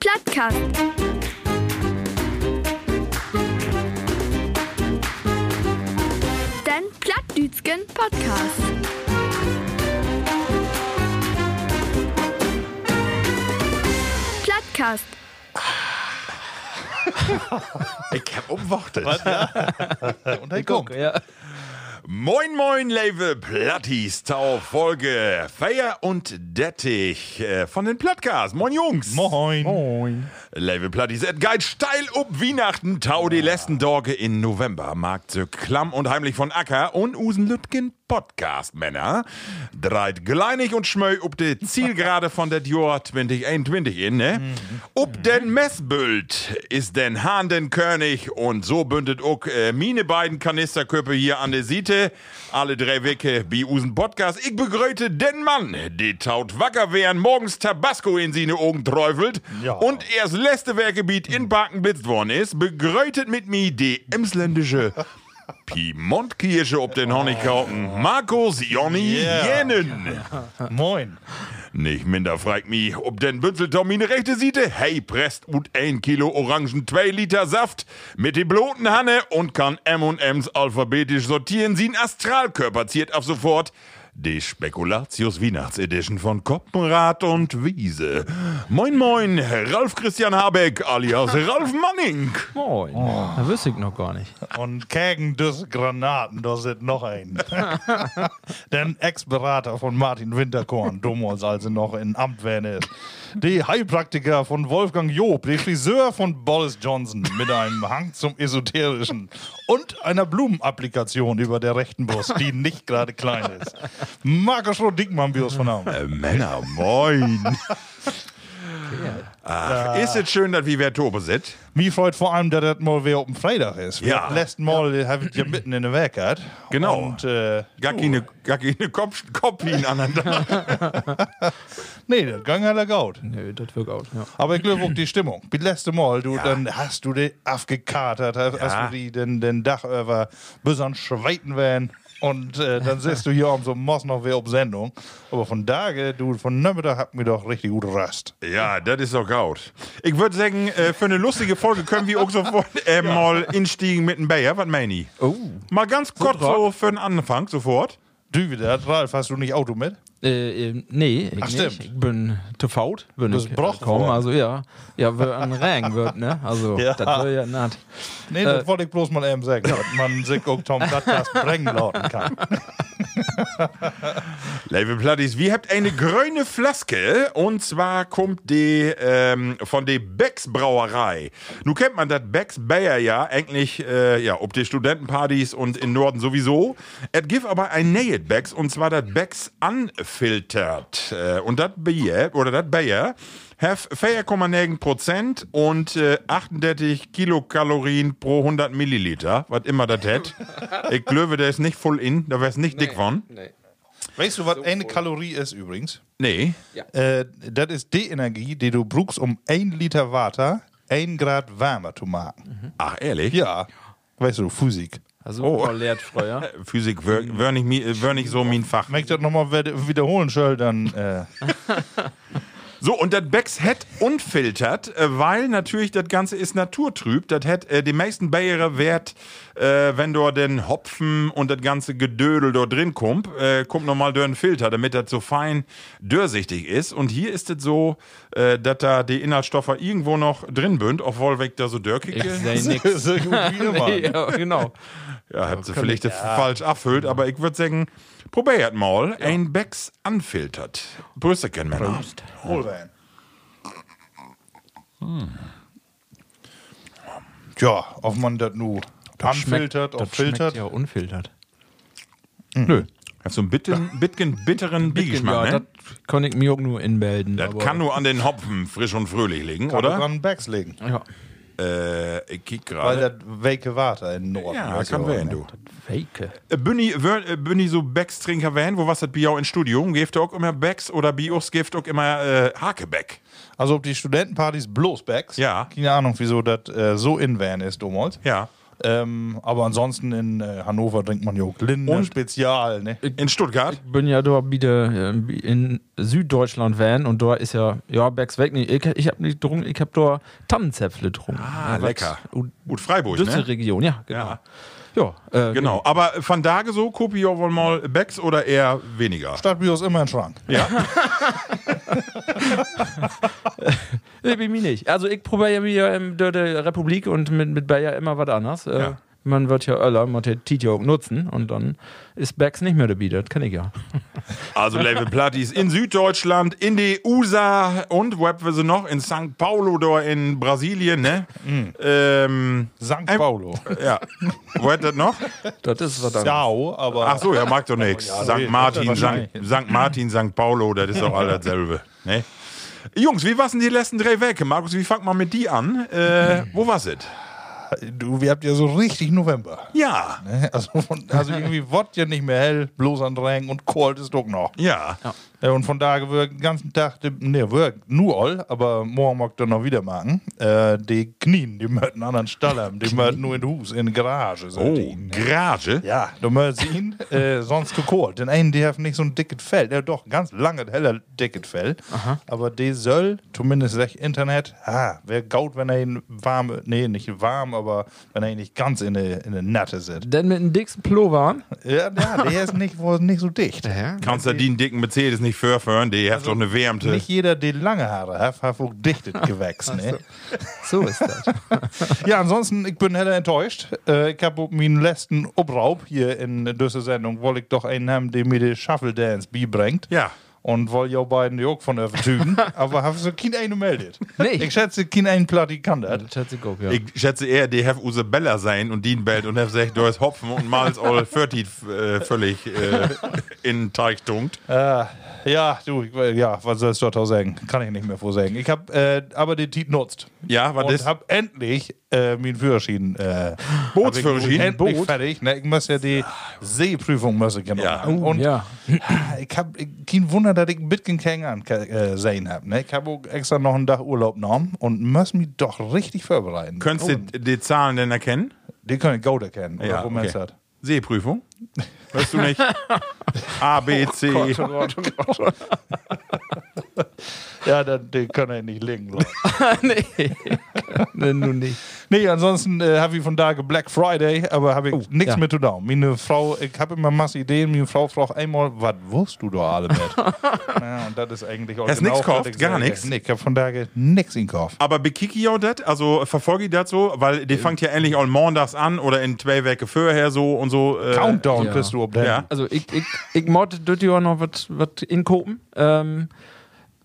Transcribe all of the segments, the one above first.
Plattkast. Den Plattdütschen Podcast. Plattkast. Ich hab umwortet. Und er kommt. Ja. Moin moin, liebe Plattis, Tau Folge Feier und Dettich äh, von den Plattcast. Moin Jungs. Moin. Moin. Liebe Plattis, geht steil ob Weihnachten, Tau die letzten Tage in November. Markt so klamm und heimlich von Acker und Usen Lütgen Podcast, Männer. Dreit gleinig und schmöi ob de Zielgerade von der Jahr 2021 in, ne? Ob den Messbüld ist den Hahn den König und so bündet auch äh, mine beiden Kanisterköpfe hier an der Seite. Alle drei Wecke bei Usen Podcast. Ich begrüße den Mann, die taut wacker wären, morgens Tabasco in seine Augen träufelt Ja. und erst letzte Werkgebiet in Baken blitzt worden ist. Begrüßet mit mir die emsländische Piemontkirche ob den Honigkauten. Markus Jonny Yeah. Jenen. Moin. Nicht minder fragt mich, ob den Bünzeltom meine rechte Seite, hey, presst und ein Kilo Orangen, zwei Liter Saft mit die bloten Hanne und kann M&M's alphabetisch sortieren, sie Astralkörper ziert ab sofort. Die Spekulatius Weihnachtsedition von Koppenrad und Wiese. Moin moin, Ralf Christian Habeck alias Ralf Manning. Moin. Da wüsste ich noch gar nicht. Und gegen diese Granaten, da sind noch ein. Den Ex-Berater von Martin Winterkorn, damals als er noch in Amt wäre. Die Heilpraktiker von Wolfgang Job, die Friseur von Boris Johnson mit einem Hang zum Esoterischen und einer Blumenapplikation über der rechten Brust, die nicht gerade klein ist. Markus Roth-Dickmann, wie es von Namen. Äh, Männer, moin. Ach, ist es schön, dass wir wer Tobe sind? Mir freut vor allem, dass das mal wieder auf dem Freitag ist. Ja. Wir letzten Mal habe ich ja mitten in der Werk gehabt. Genau. Und, äh, Gar keine, gar keine Kopf, Kopien aneinander. nee, das ging ja gut. Nö, das wird out. Ja. Aber ich glaube auch die Stimmung. Das letzte Mal, du, dann hast du die aufgekatert, hast Ja. du die den, den Dach über bis an Schweiten werden. Und äh, dann siehst du hier um so Moss noch wieder auf Sendung. Aber von Tage, du, von Nachmittag hat mir doch richtig gut Rast. Ja, das ist doch gaut. Ich würde sagen, äh, für eine lustige Folge können wir auch sofort äh, mal instiegen mit dem Bayer. Was meine ich? Oh. Mal ganz kurz so für den Anfang sofort. Du wieder, Ralf, hast du nicht Auto mit? Äh, äh, nee, ich Ach, nicht. stimmt. Ich bin zu faul, wenn bist ich komme. geworden. Also ja, ja, wenn ein Regen wird, ne? Also Ja. das wird ja nicht. Nee, das wollte ich bloß mal eben sagen, dass man sich auch Tom Podcast bringen lauten kann. Liebe Plattis, wir habt eine grüne Flaske und zwar kommt die ähm, von der Becks Brauerei. Nun kennt man das Becks Bayer ja eigentlich, äh, ja, ob die Studentenpartys und in Norden sowieso. Es gibt aber ein neues Becks und zwar das Becks Unfiltered. Äh, und das Bier, oder das Bayer, have 4,9 Prozent und äh, 38 Kilokalorien pro 100 Milliliter, was immer das hätt. ich glaube, der ist nicht voll in, da wär's nicht dick von. Nee. Weißt du, was eine Kalorie ist übrigens? Nee. Äh, das ist die Energie, die du brauchst, um ein Liter Wasser ein Grad wärmer zu machen. Ach, ehrlich? Ja. Weißt du, Physik. Also Oh. oh. lehrt früher. Physik nicht, mi- wär nicht so mein Fach. Wenn ich das nochmal wiederholen soll, dann. Äh, So, und das Becks het unfiltert, äh, weil natürlich das Ganze ist naturtrüb. Das hat äh, die meisten Bayere wert, äh, wenn dort den Hopfen und das ganze Gedödel dort drin kommt, äh, kommt nochmal durch den Filter, damit das so fein durchsichtig ist. Und hier ist es so, äh, dass da die Inhaltsstoffe irgendwo noch drin bünd, obwohl weg da so dörkig Ich ist. so gut wie immer. Nee, ja, genau. Ja, habt ihr vielleicht das falsch abfüllt, aber ich würde sagen, probiert mal ein Becks unfiltert. Brüste Männer. Hol rein. Tja, ob man das nu Unfiltert, das auf filtert. schmeckt ja unfiltert. Nö. Hat so einen bitten, bisschen bitteren Biegeschmack, ja, ne? das kann ich mir auch nur inmelden. Das aber- kann nur an den Hopfen frisch und fröhlich liegen, Kann oder? an Backs legen. Ja, Äh, ich kick Weil gerade. das Wake Water in Norden Ja, ist kann ja, werden, ne? du. Fake. Äh, äh, Bündi so Becks trinker werden, wo was das Bier auch in Studio? Geeft auch immer Becks oder Bios geeft auch immer äh, Hakebeck? Also ob die Studentenpartys bloß Backs. Ja. Keine Ahnung, wieso das äh, so in Van ist damals. Ja. Ähm, aber ansonsten in äh, Hannover trinkt man ja auch Linder Und? Spezial, ne? In Stuttgart? bin ja da wieder ähm, in Süddeutschland van und da ist ja, ja, Becks weg. Nee, ich, ich habe nicht getrunken, ich habe da Tannenzäpfle getrunken. Ah, Ja, lecker. Und Gut, Freiburg, Düsseldorf ne? Region, ja, genau. Ja. Ja, äh, Genau. Aber von da so, Kopio wohl mal Becks oder eher weniger? Stadtbios immer im Schrank. Ja. Ich bin mir nicht. Also ich probiere ja wieder in der, der Republik und mit, mit Bayer immer was anderes. Äh, Ja. Man wird ja Öller, man hat Tit ja auch nutzen und dann ist Becks nicht mehr dabei, das kann ich ja. Also Level Platties in Süddeutschland, in die USA und wo haben wir sie noch? In St. Paulo da in Brasilien, ne? Ähm, St. Paulo. ja. wo hat das noch? Das ist was anderes. Ciao, aber. Ach so, ja, mag doch nichts. Ja, St. nee, Martin. St. St. Martin, St. Paulo, das ist doch all dasselbe. Ne? Jungs, wie waren die letzten drei Wege? Markus, wie fangt man mit die an? Äh, wo war's es? Du, wir habt ja so richtig November. Ja. Ne? Also, von, also irgendwie wird ja nicht mehr hell, bloß an Regen und kalt ist doch noch. Ja. Ja, und von daher wird den ganzen Tag, ne, wird nur all, aber morgen mag ich noch wieder machen. Äh, die Knien, die möchten einen anderen Stall haben. Die möchten nur in Hus, in der Garage. So Oh, die, ne? Garage. Ja, du möchtest ihn äh, sonst gekohlt. Den einen, die hat nicht so ein dickes Fell. Der doch ganz lange, heller, dickes Fell. Aber die soll, zumindest sagt Internet, ah, wäre gaut, wenn er ihn warm, nee, nicht warm, aber wenn er nicht ganz in eine, in eine Natte sitzt. Denn mit dem dicksten Pullover. Ja, ja, der ist nicht, wohl nicht so dicht. Ja. Kannst du den dicken Mercedes nicht vorfahren? Die hat doch eine Wärmte. Nicht jeder, der lange Haare hat, hat auch dichtet Gewächs. Ne? So ist das. Ja, ansonsten, ich bin heller enttäuscht. Äh, ich habe meinen letzten Obraub hier in dieser Sendung, wollte ich doch einen haben, der mir den Shuffle Dance beibringt. Ja. Und wollte ja beiden die auch von überzeugen. aber habe so kein einen meldet. Nee. Ich schätze, kein einen Platt kann das. Das schätze ich auch, ja. Ich schätze eher, die have Usabella sein und Dean Belt und have sagt, du hast Hopfen und mal's all 40 äh, völlig äh, in den Teig tunkt. Äh, ja, du, ja, was sollst du da sagen? Kann ich nicht mehr vorsagen. Ich habe äh, aber den Tiet nutzt. Ja, was und ist? habe endlich äh, meinen Führerschein. Äh, Bootsführerschein? Endlich Boot? fertig. Ne? Ich muss ja die Seeprüfung muss ich ja machen. Oh, und ja. ich habe kein Wunder, dass ich ein bisschen keinen an äh, sehen habe. Ne? Ich habe auch extra noch einen Tag Urlaub genommen und muss mich doch richtig vorbereiten. Könntest du die Zahlen denn erkennen? Die können ich gut erkennen. Oder Ja, man okay. es hat. Seeprüfung? Weißt du nicht? A, B, C. Ja, dann, den kann er nicht. Leute. nee. nee, nun nicht. Nee, ansonsten äh, habe ich von da Black Friday, aber habe ich Oh, nichts ja. mit zu tun. Meine Frau, ich habe immer Masse Ideen, meine Frau fragt einmal, was wusst du da alle mit? ja, und das ist eigentlich auch Hast nix was gekauft? ich Gar nix? Nee, ich habe von daher nichts in Kauf. Aber bekicke ich auch das? Also verfolge ich das so? Weil die fängt ja endlich auch montags an oder in zwei Wochen vorher so und so. Äh, Countdown ja. bist du ob der. Ja. Also ich, ich, ich mod dort ja noch was inkopen. Ähm,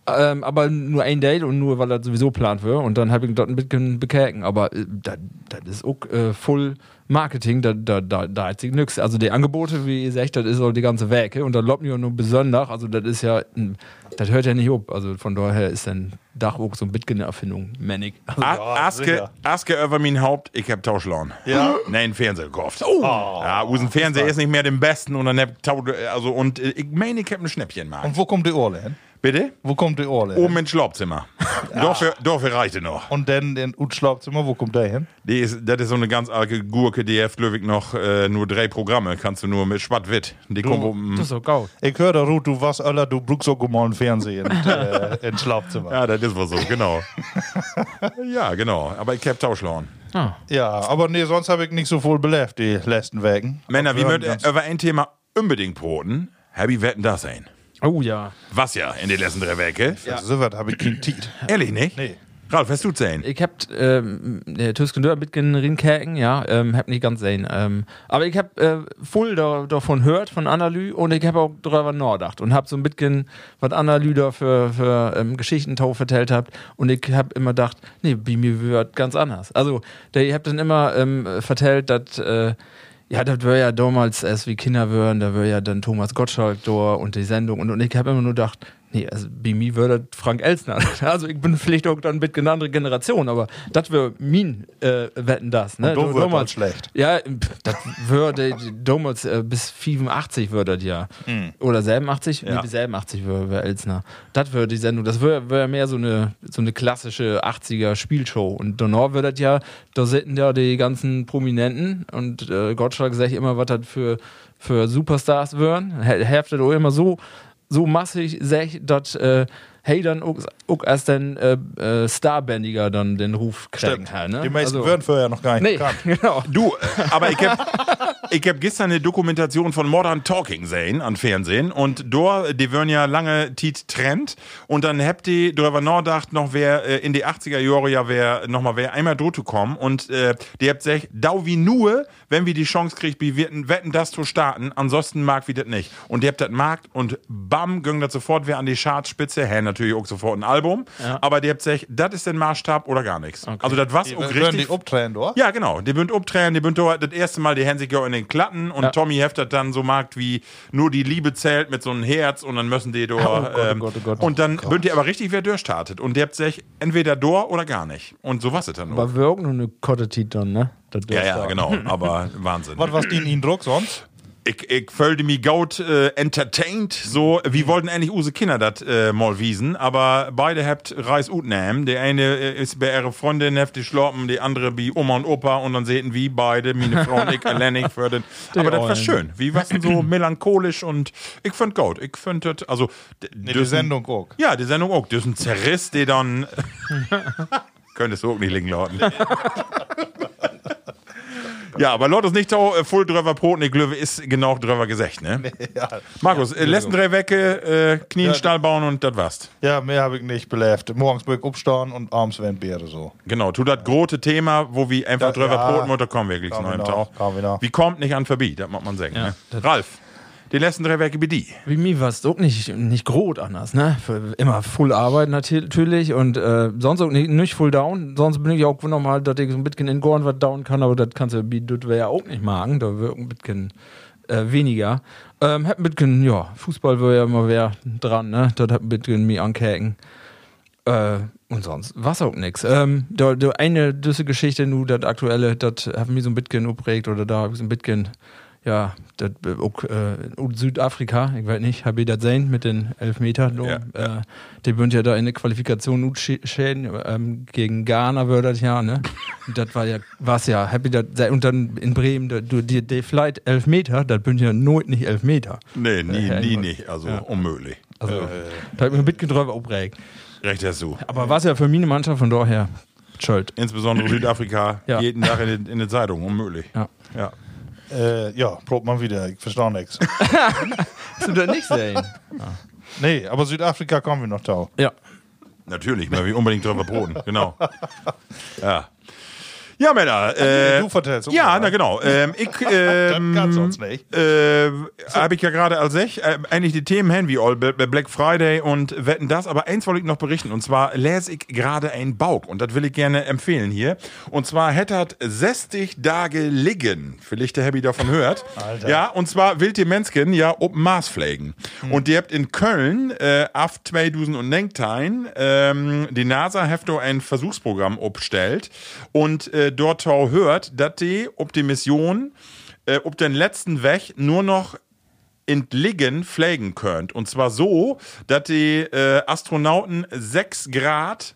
ähm, aber nur ein Date und nur weil das sowieso plant wird. Und dann habe ich dort ein bisschen bekäken. Aber äh, das das ist auch äh, voll Marketing, da, da, da, da hat sich nix. Also die Angebote, wie ihr sagt, das ist auch die ganze Werke. Und da lobt mir nur besonders. Also das ist ja, ein- das hört ja nicht auf. Also von daher ist dann Dach auch so eine Bitcoin-Erfindung, Manic. Also, A- Aske. Aske über mein Haupt, ich hab Tauschlaun. Ja? Nee, einen Fernseher gekauft. Oh. Ja, unseren Fernseher ist nicht mehr den besten und dann hab also und äh, ich meine, ich hab ein Schnäppchen mal. Und wo kommt die Orle hin? Bitte? Wo kommt die Orle hin? Oben ins Schlafzimmer. Dafür, dafür reicht er noch. Und dann in Ut Schlafzimmer, wo kommt der hin? Die ist, das ist so eine ganz alte Gurke, die hat Löwig noch äh, nur drei Programme. Kannst du nur mit Schwatt-Witt. Die kommen oben. das ist auch gaut. Ich höre da, Ruth, du was aller, du brauchst auch mal in, äh, in Schlafzimmer. Ja, das ist wohl so, genau. ja, genau. Aber ich hab Tauschlaun. Ah. Ja, aber nee, sonst habe ich nicht so voll belebt, die letzten Wegen. Männer, wie Ja, ganz- über ein Thema unbedingt broten? Happy wetten das sein? Oh ja. Was ja in den letzten drei Wochen? Ja. So was habe ich kein Tiet. Ehrlich nicht? Nee. Ralf, hast du sehen? Ich hab ähm, der Tüsken Dörr mitgen rinkäken, ja, ähm, hab nicht ganz sehen. Ähm, aber ich hab äh, voll da, davon hört, von Analy, und ich hab auch drüber nachgedacht und hab so ein bisschen, was Analy da für, für ähm, Geschichten tau vertellt habt. Und ich hab immer gedacht, nee, bei mir wird ganz anders. Also, der, ihr habt dann immer ähm, vertellt, dass äh, ja, das wäre ja damals erst wie Kinder wären, da wäre ja dann Thomas Gottschalk da und die Sendung und, und ich habe immer nur gedacht, nee, also bei mir würde Frank Elsner. Also ich bin vielleicht auch dann ein bisschen eine andere Generation, aber das wäre mein äh, Wetten das. Ne? Du damals- schlecht. Ja, das würde damals äh, bis 85 würde das ja. Oder 87? Ja. Nee, bis 87 wäre wär Elsner. Das wäre die Sendung, das wäre wär mehr so eine, so eine klassische 80er Spielshow. Und danach wird das ja, da sitzen ja die ganzen Prominenten und äh, Gottschalk sagt immer, was das für, für Superstars wären. Hälfte auch immer so, so massig, dass äh, hey dann auch, auch erst den äh, äh, Starbändiger dann den Ruf kriegen. Stimmt. Ne? Die meisten Also- würden vorher noch gar nicht Nee, bekannt. genau. Du, äh, aber ich hab, ich hab gestern eine Dokumentation von Modern Talking gesehen an Fernsehen und dort, die würden ja lange Tiet Trend und dann habt ihr darüber nachgedacht, noch wer äh, in die 80er Jahre ja wer, noch mal wer einmal drüber kommen und äh, die habt gesagt, dau wie nur, wenn wir die Chance kriegt, wir wetten, das zu starten, ansonsten mag wir das nicht. Und die habt das markt und bam, ging das sofort wer an die Chartspitze, hä, natürlich auch sofort ein Album, aber die habt gesagt, das ist der Maßstab oder gar nichts. Also das war's Die auch würden richtig die abtrennen, oder? ja, genau. Die bünd umdrehen, die bünd das erste Mal die Hände in den Klatten und Ja. Tommy heftet dann so markt wie nur die Liebe zählt mit so einem Herz und dann müssen die da. Gott, oh ähm, Gott, oh Gott. Und dann bünd ihr aber richtig, wer durchstartet. Und der habt sich entweder door oder gar nicht. Und so was es dann nur. Aber wir auch nur eine Kottetit dann, ne? Ja, ja, auch. genau. Aber Wahnsinn. Was was die in Druck sonst? Ich, ich fühlte mich gaut äh, entertained. So, wir wollten eigentlich use Kinder das äh, mal wiesen, aber beide habt Reis ut nehmen. Der eine äh, ist bei ihrer Freundin heft die schlappen, die andere bei Oma und Opa und dann sehen wie beide, meine Frau und ich, alleinig für den. Aber das war schön. Wie was denn so melancholisch und ich fand gut. Ich fand das, also. Nee, die Sendung auch. Ja, die Sendung auch. Das ist ein Zerriss, der dann. Könntest du auch nicht liegen lauten. Ja, aber Leute, ist nicht so äh, voll drüber Brot, ich glaube, ist genau drüber gesagt, ne? Ja, Markus, äh, letzten drei Wecke, äh, Knien, Ja, Stall bauen und das war's. ja mehr habe ich nicht belebt. Morgens bin ich aufstehen und abends werden Biere so. Genau, tu das große Thema, wo wir einfach Ja, drüber ja. Brot und da kommen wir gleich Kommen noch im noch. Wie kommt nicht an vorbei, das muss man sagen. Ja, ne? Ralf, die letzten drei Wecke bei die. Wie mir war es auch nicht, nicht groß anders, ne? Für immer voll Arbeit natürlich und äh, sonst auch nicht, nicht full down. Sonst bin ich auch nochmal, dass ich so ein bisschen in Gorn was down kann, aber das kannst du wie das ja auch nicht magen. Da wird ein bisschen äh, weniger. Ähm, hab ein bisschen, ja, Fußball wäre ja immer wer dran, ne? Das hat ein bisschen mir ankäken. Äh, und sonst was auch nix. Ähm, da, da eine düsse Geschichte, nur das aktuelle, das hat mich so ein bisschen geprägt oder da habe ich so ein bisschen, ja, das äh, äh, Südafrika, ich weiß nicht, habe ich das sehen mit den Elfmeter. Ja, Äh, die bünd ja da in der Qualifikation gut schä- schäden, ähm, gegen Ghana wird das ja, ne? Und das war ja, war's ja, hab ich das, und dann in Bremen, da, du, die, die Flight Elfmeter, das bünd ja not nicht Elfmeter. Nee, nie, Ja, nie, ich- nicht. Also ja. unmöglich. Also, da hab ich mir ein bisschen drüber aufgeregt. Recht hast du. Aber war's ja für meine Mannschaft von daher schuld. Insbesondere Südafrika, Ja. jeden Tag in, den- in der Zeitung, unmöglich. Ja. Ja. Äh, ja, probt man wieder. Ich verstehe nichts. Hast du das nicht sehen? nee, aber Südafrika kommen wir noch da. Ja. Natürlich, weil wir unbedingt drüber broten. Genau. Ja. Ja, Männer. Äh, du vertellst. ja, na genau. Ähm, ich ähm, Das uns nicht. äh, habe ich ja gerade als ich äh, eigentlich die Themen haben wie all bei Black Friday und wetten das, aber eins wollte ich noch berichten und zwar lese ich gerade ein Bauk und das will ich gerne empfehlen hier und zwar hätte hat 60 Tage liegen, vielleicht der Happy davon hört. Alter. Ja, und zwar will die Menschen ja ob Mars pflegen und die habt in Köln äh, af 2019 ähm, die NASA da ein Versuchsprogramm obstellt und äh, dort auch hört, dass die ob die Mission äh, ob den letzten Weg nur noch entliegen pflegen könnt. Und zwar so, dass die äh, Astronauten 6 Grad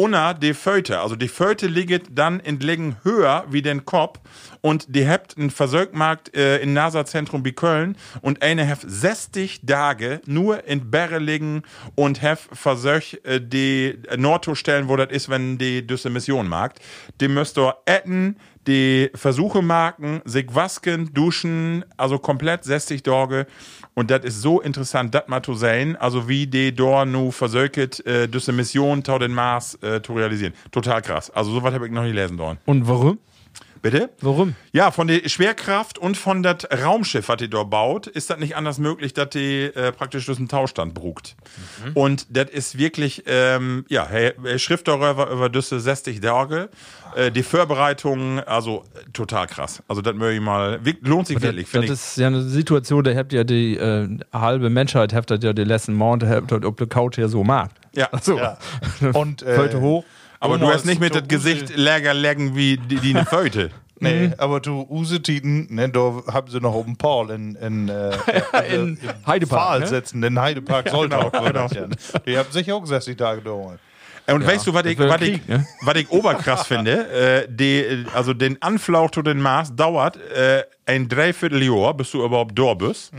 unter die Föte, also die Föte liegt dann entlegen höher wie den Kopf und die habt einen Versorgmarkt äh, im NASA-Zentrum bei Köln. Und eine hat 60 Tage nur in Berre liegen. Und have versorgt äh, die Nordto stellen, wo das ist, wenn die düsse Mission mag. Die müsst ihr etten, die Versuche machen, sich wasken, duschen, also komplett 60 Tage. Und das ist so interessant, das mal zu sehen, also wie die dort nu versöket, äh, diese Mission tau den Mars äh, zu realisieren. Total krass. Also sowas habe ich noch nie lesen dorn. Und warum? Bitte? Warum? Ja, von der Schwerkraft und von das Raumschiff, was die dort baut, ist das nicht anders möglich, dass die äh, praktisch durch einen Tauschstand brugt. Und das ist wirklich, ähm, ja, Schrift darüber über diese 60 Tage. Äh, die Vorbereitung, also äh, total krass. Also das möchte ich mal, lohnt sich wirklich, das finde ich. ist ja eine Situation, da habt ja die äh, halbe Menschheit, habt das ja die letzten Monate, habt das ob der Couch ja so mag. Ja. So. Ja. Und, äh, Föte hoch. Aber du hast nicht mit das Gesicht läger legen wie die, die eine Föte. Nee, aber du Usetiten, ne, da haben sie noch oben Paul in, in, äh, In Heidepark, Pfahl ne? sitzen, in Heidepark sollte genau, auch genau. Die haben sicher auch 60 Tage dauert. Und weißt du, was ich, was Krieg, ich, ne? was ich oberkrass finde? Äh, die, also den Anflauch zu den Mars dauert äh, ein Dreivierteljahr, bis du überhaupt da bist.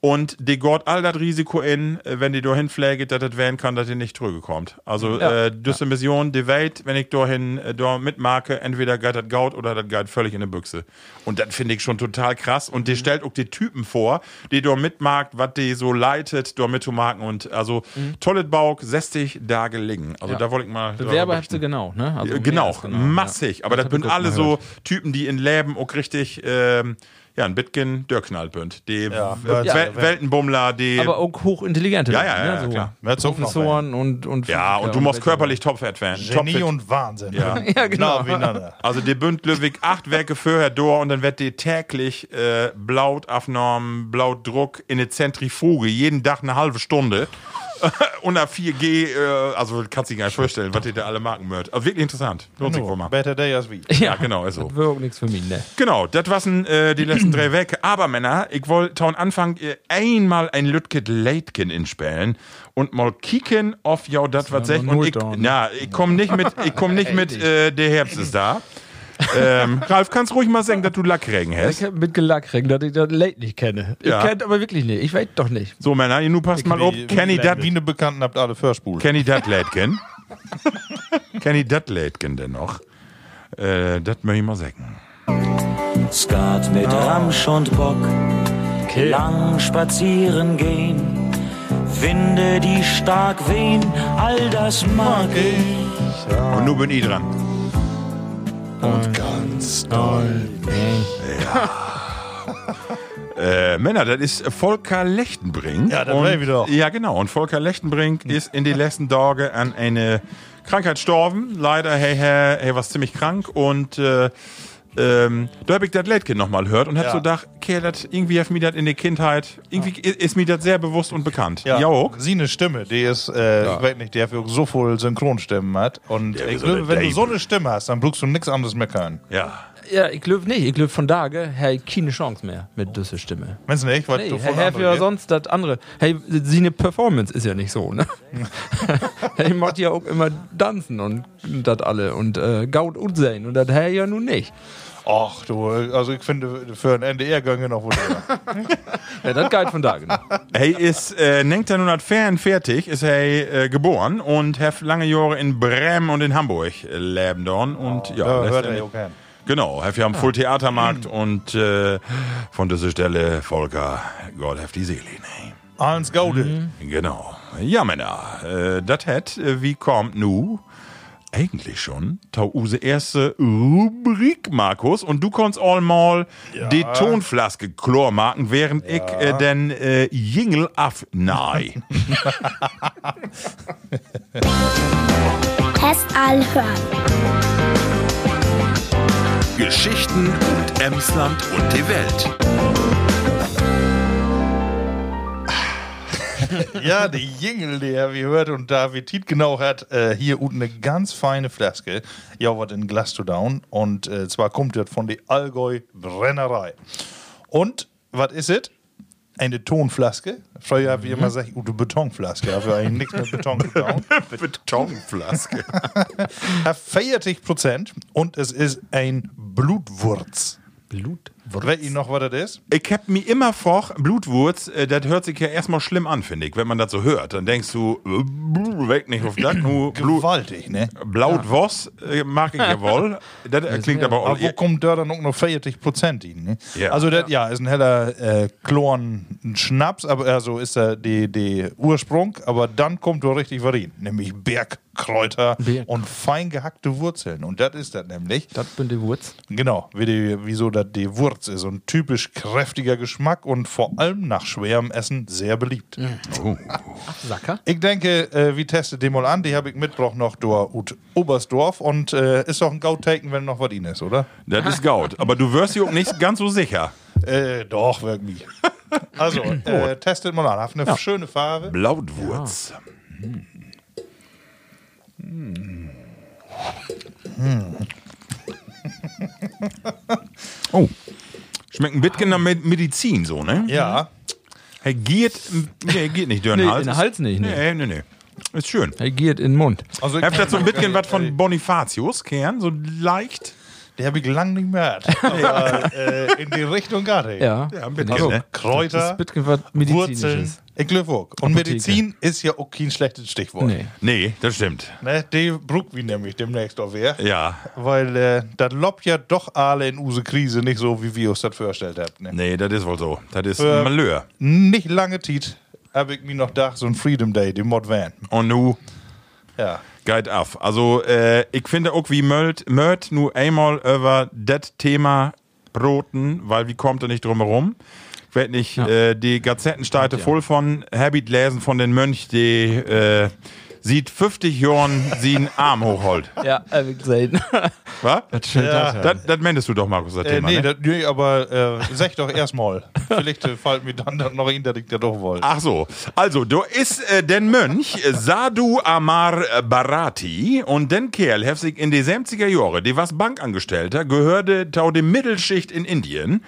Und die geht all das Risiko in, äh, wenn die da hinfliegt, dass das werden kann, dass die nicht zurückkommt. Also, Ja. äh, diese Mission, die Welt, wenn ich dahin äh, da mitmarke, entweder geht das Gaut oder das geht völlig in die Büchse. Und das finde ich schon total krass. Und die stellt auch die Typen vor, die da mitmarkt, was die so leitet, da mitzumarken. Und also, tolles Bauch, 60 Tage liegen. Also, Ja. da wollte ich mal. Bewerber habt ihr genau, ne? Also genau, als massig. Aber das sind alle mal so Typen, die in Leben auch richtig, ähm, ja, ein Bitkin Dörrknall bünd. Die Ja, äh, ja. Wel Weltenbummler, die. Aber auch hochintelligente Ja, ja, ja, ne? so klar. Professoren und, und ja, und du musst körperlich topfit werden. Genie Topfit. und Wahnsinn. Ja. Ja, genau. Na, nana. Also die bünd Lüwig acht Werke vorher durch und dann wird die täglich äh, blaut Druck in eine Zentrifuge, jeden Tag eine halbe Stunde. Unter 4G, äh, also kannst du dir gar nicht vorstellen, was die da alle machen wird. Also wirklich interessant. Lohnt sich wohl mal. Better day as we. Ja, genau, ist so. Das wäre auch nichts für mich, ne? Genau, das waren äh, die letzten drei Wege. Aber Männer, ich wollte am Anfang äh, einmal ein Lütget Leitgen inspielen und mal kicken auf ja das was ja noch Und ich, na, ich komm nicht mit, ich komm nicht mit, äh, der Herbst ist da. Ähm, Ralf, kannst ruhig mal sagen, dass du Lackregen hast. Ich hab mit Gelackregen, dass ich das Late nicht kenne. Ja. Ich kenne aber wirklich nicht. Ich weiß doch nicht. So Männer, ihr nu passt mal auf. Wie- Kenny dat, Wie eine Bekannten habt alle Vorspult. Kenny dat Leitgen. Kenny dat Leitgen denn noch. Äh, das möchte ich mal sagen. Skat mit Ramsch und Bock, lang spazieren gehen, Winde, die stark wehen, all das mag ich. Und nun bin ich dran. Und ganz doll. Äh, Männer, das ist Volker Lechtenbrink. Ja, das wär wieder. Ja, genau. Und Volker Lechtenbrink ist in den letzten Tagen an eine Krankheit gestorben. Leider, hey, hey, hey, was ziemlich krank. Und äh, ähm, da habe ich das Leitkind nochmal gehört und habe Ja. so gedacht, okay, das, irgendwie hat mir das in der Kindheit, irgendwie ist, ist mir das sehr bewusst und bekannt. Ja, auch? sie eine Stimme, die ist, äh, ich weiß nicht, die dafür so viel Synchronstimmen hat. Und ich so glaube, eine wenn du Dave. so eine Stimme hast, dann brauchst du nichts anderes mehr können. Ja. Ja, ich glaube nicht. Ich glaube von Tage, hey, keine Chance mehr mit dieser Stimme. Meinst du nicht, was Nee, du hey, hey, ja sonst das andere. Hey, seine Performance ist ja nicht so, ne? hey, macht ja auch immer tanzen und das alle und äh, Gaut und sein und das hey ja nun nicht. Ach du, also ich finde, für ein NDR-Gänge noch wohl. Ja, das geht von Tage. Ne? Hey ist äh, 1944 ist er äh, geboren und hat lange Jahre in Bremen und in Hamburg äh, leben dorn und ja, Ja, hört er auch. Genau, hef ja am Full Theatermarkt und äh, von dieser Stelle Volker, Gott hef die Seele, ne? Alles Gaude. Genau. Ja, Männer, äh, das hat, äh, wie kommt nu? Eigentlich schon, tau use erste Rubrik, Markus, und du kannst all mal die Tonflaske Chlor machen, während ich äh, den äh, Jingle af nahe. Test hören. Geschichten und Emsland und die Welt. Ja, die Jingle, der wie hört und David Tiet genau hat, äh, hier unten eine ganz feine Flaske. Ja, was in Glas to down. Und äh, zwar kommt das von der Allgäu Brennerei. Und was ist es? Eine Tonflaske. Früher habe ich immer gesagt, eine Betonflaske. Aber eigentlich nichts mit Beton tun. Betonflaske. Hat 40 Prozent und es ist ein Blutwurz. Blut. Wer ihr noch, was das ist? Ich hab mir immer vor, Blutwurz, äh, das hört sich ja erstmal schlimm an, finde ich. Wenn man das so hört, dann denkst du, äh, weg nicht auf das, nur Blut. Gewaltig, ne? Blaut was äh, mag ich ja wohl. Das klingt aber auch. Aber wo kommt da dann auch noch 40 Prozent in? Ne? Ja. Also, das ja, ist ein heller äh, Chlorn Schnaps, aber also ist er die, die Ursprung, aber dann kommt da richtig was rein, nämlich Bergkräuter Berg. und fein gehackte Wurzeln. Und das ist das nämlich. Das bin die Wurz. Genau, wie die, wieso das die Wurz ist. So ein typisch kräftiger Geschmack und vor allem nach schwerem Essen sehr beliebt. Sacker. Ich denke, äh, wir testen den mal an. Die habe ich mitgebracht noch durch ut Oberstdorf und äh, ist doch ein Gautaken, wenn noch was in ist, oder? Das ist Gaut. Aber du wirst dir auch nicht ganz so sicher. Äh, doch, wirklich. Also, äh, testet mal an. Hat eine schöne Farbe. Blautwurz. Oh. Schmeckt ein bisschen nach Med- Medizin so, ne? Ja. Hey, geht, nee, geht nicht durch den Nee, Hals. in den Hals nicht, nee. Nee, nee, nee. Ist schön. Er geht in den Mund. Also, ich Habt ihr so ein bisschen was von Bonifatius, Kern? So leicht? Die habe ich lang nicht mehr. Aber äh, in die Richtung gar nicht. Ja. Ja, ein bisschen, Also, ne? Kräuter, Wurzeln. Ich glaube auch. Und Apotheke. Medizin ist ja auch kein schlechtes Stichwort. Nee. Nee, das stimmt. Ne, die brugt wie nämlich demnächst auch wer. Ja. Weil äh, das lobt ja doch alle in use Krise nicht so, wie wir uns das vorgestellt haben. Ne? Nee, das ist wohl so. Das ist Äh, Malheur. Nicht lange Zeit habe ich mir noch gedacht, so ein Freedom Day, den Mod Van. Und nu Ja. Geht af. Also, äh, ich finde auch wie Möld, Möld nur einmal über das Thema broten, weil wie kommt er nicht drum herum? Ich weiß nicht, äh, die Gazettensteite voll von Habit lesen von den Mönch, die äh, sieht 50 Jahren sie einen Arm hochholt. Ja, hab ich gesehen. Was? Das. Ja. das, Das, meintest du doch, Markus, das Äh, Thema, nee, ne? das, nee, aber äh, sag doch erstmal. Vielleicht äh, fällt mir dann noch in, dass ich das doch wollte. Ach so, also du ist äh, den Mönch äh, Sadhu Amar äh, Bharati und den Kerl hat sich in die 70er Jahre, die was Bankangestellter, gehörte tau die Mittelschicht in Indien,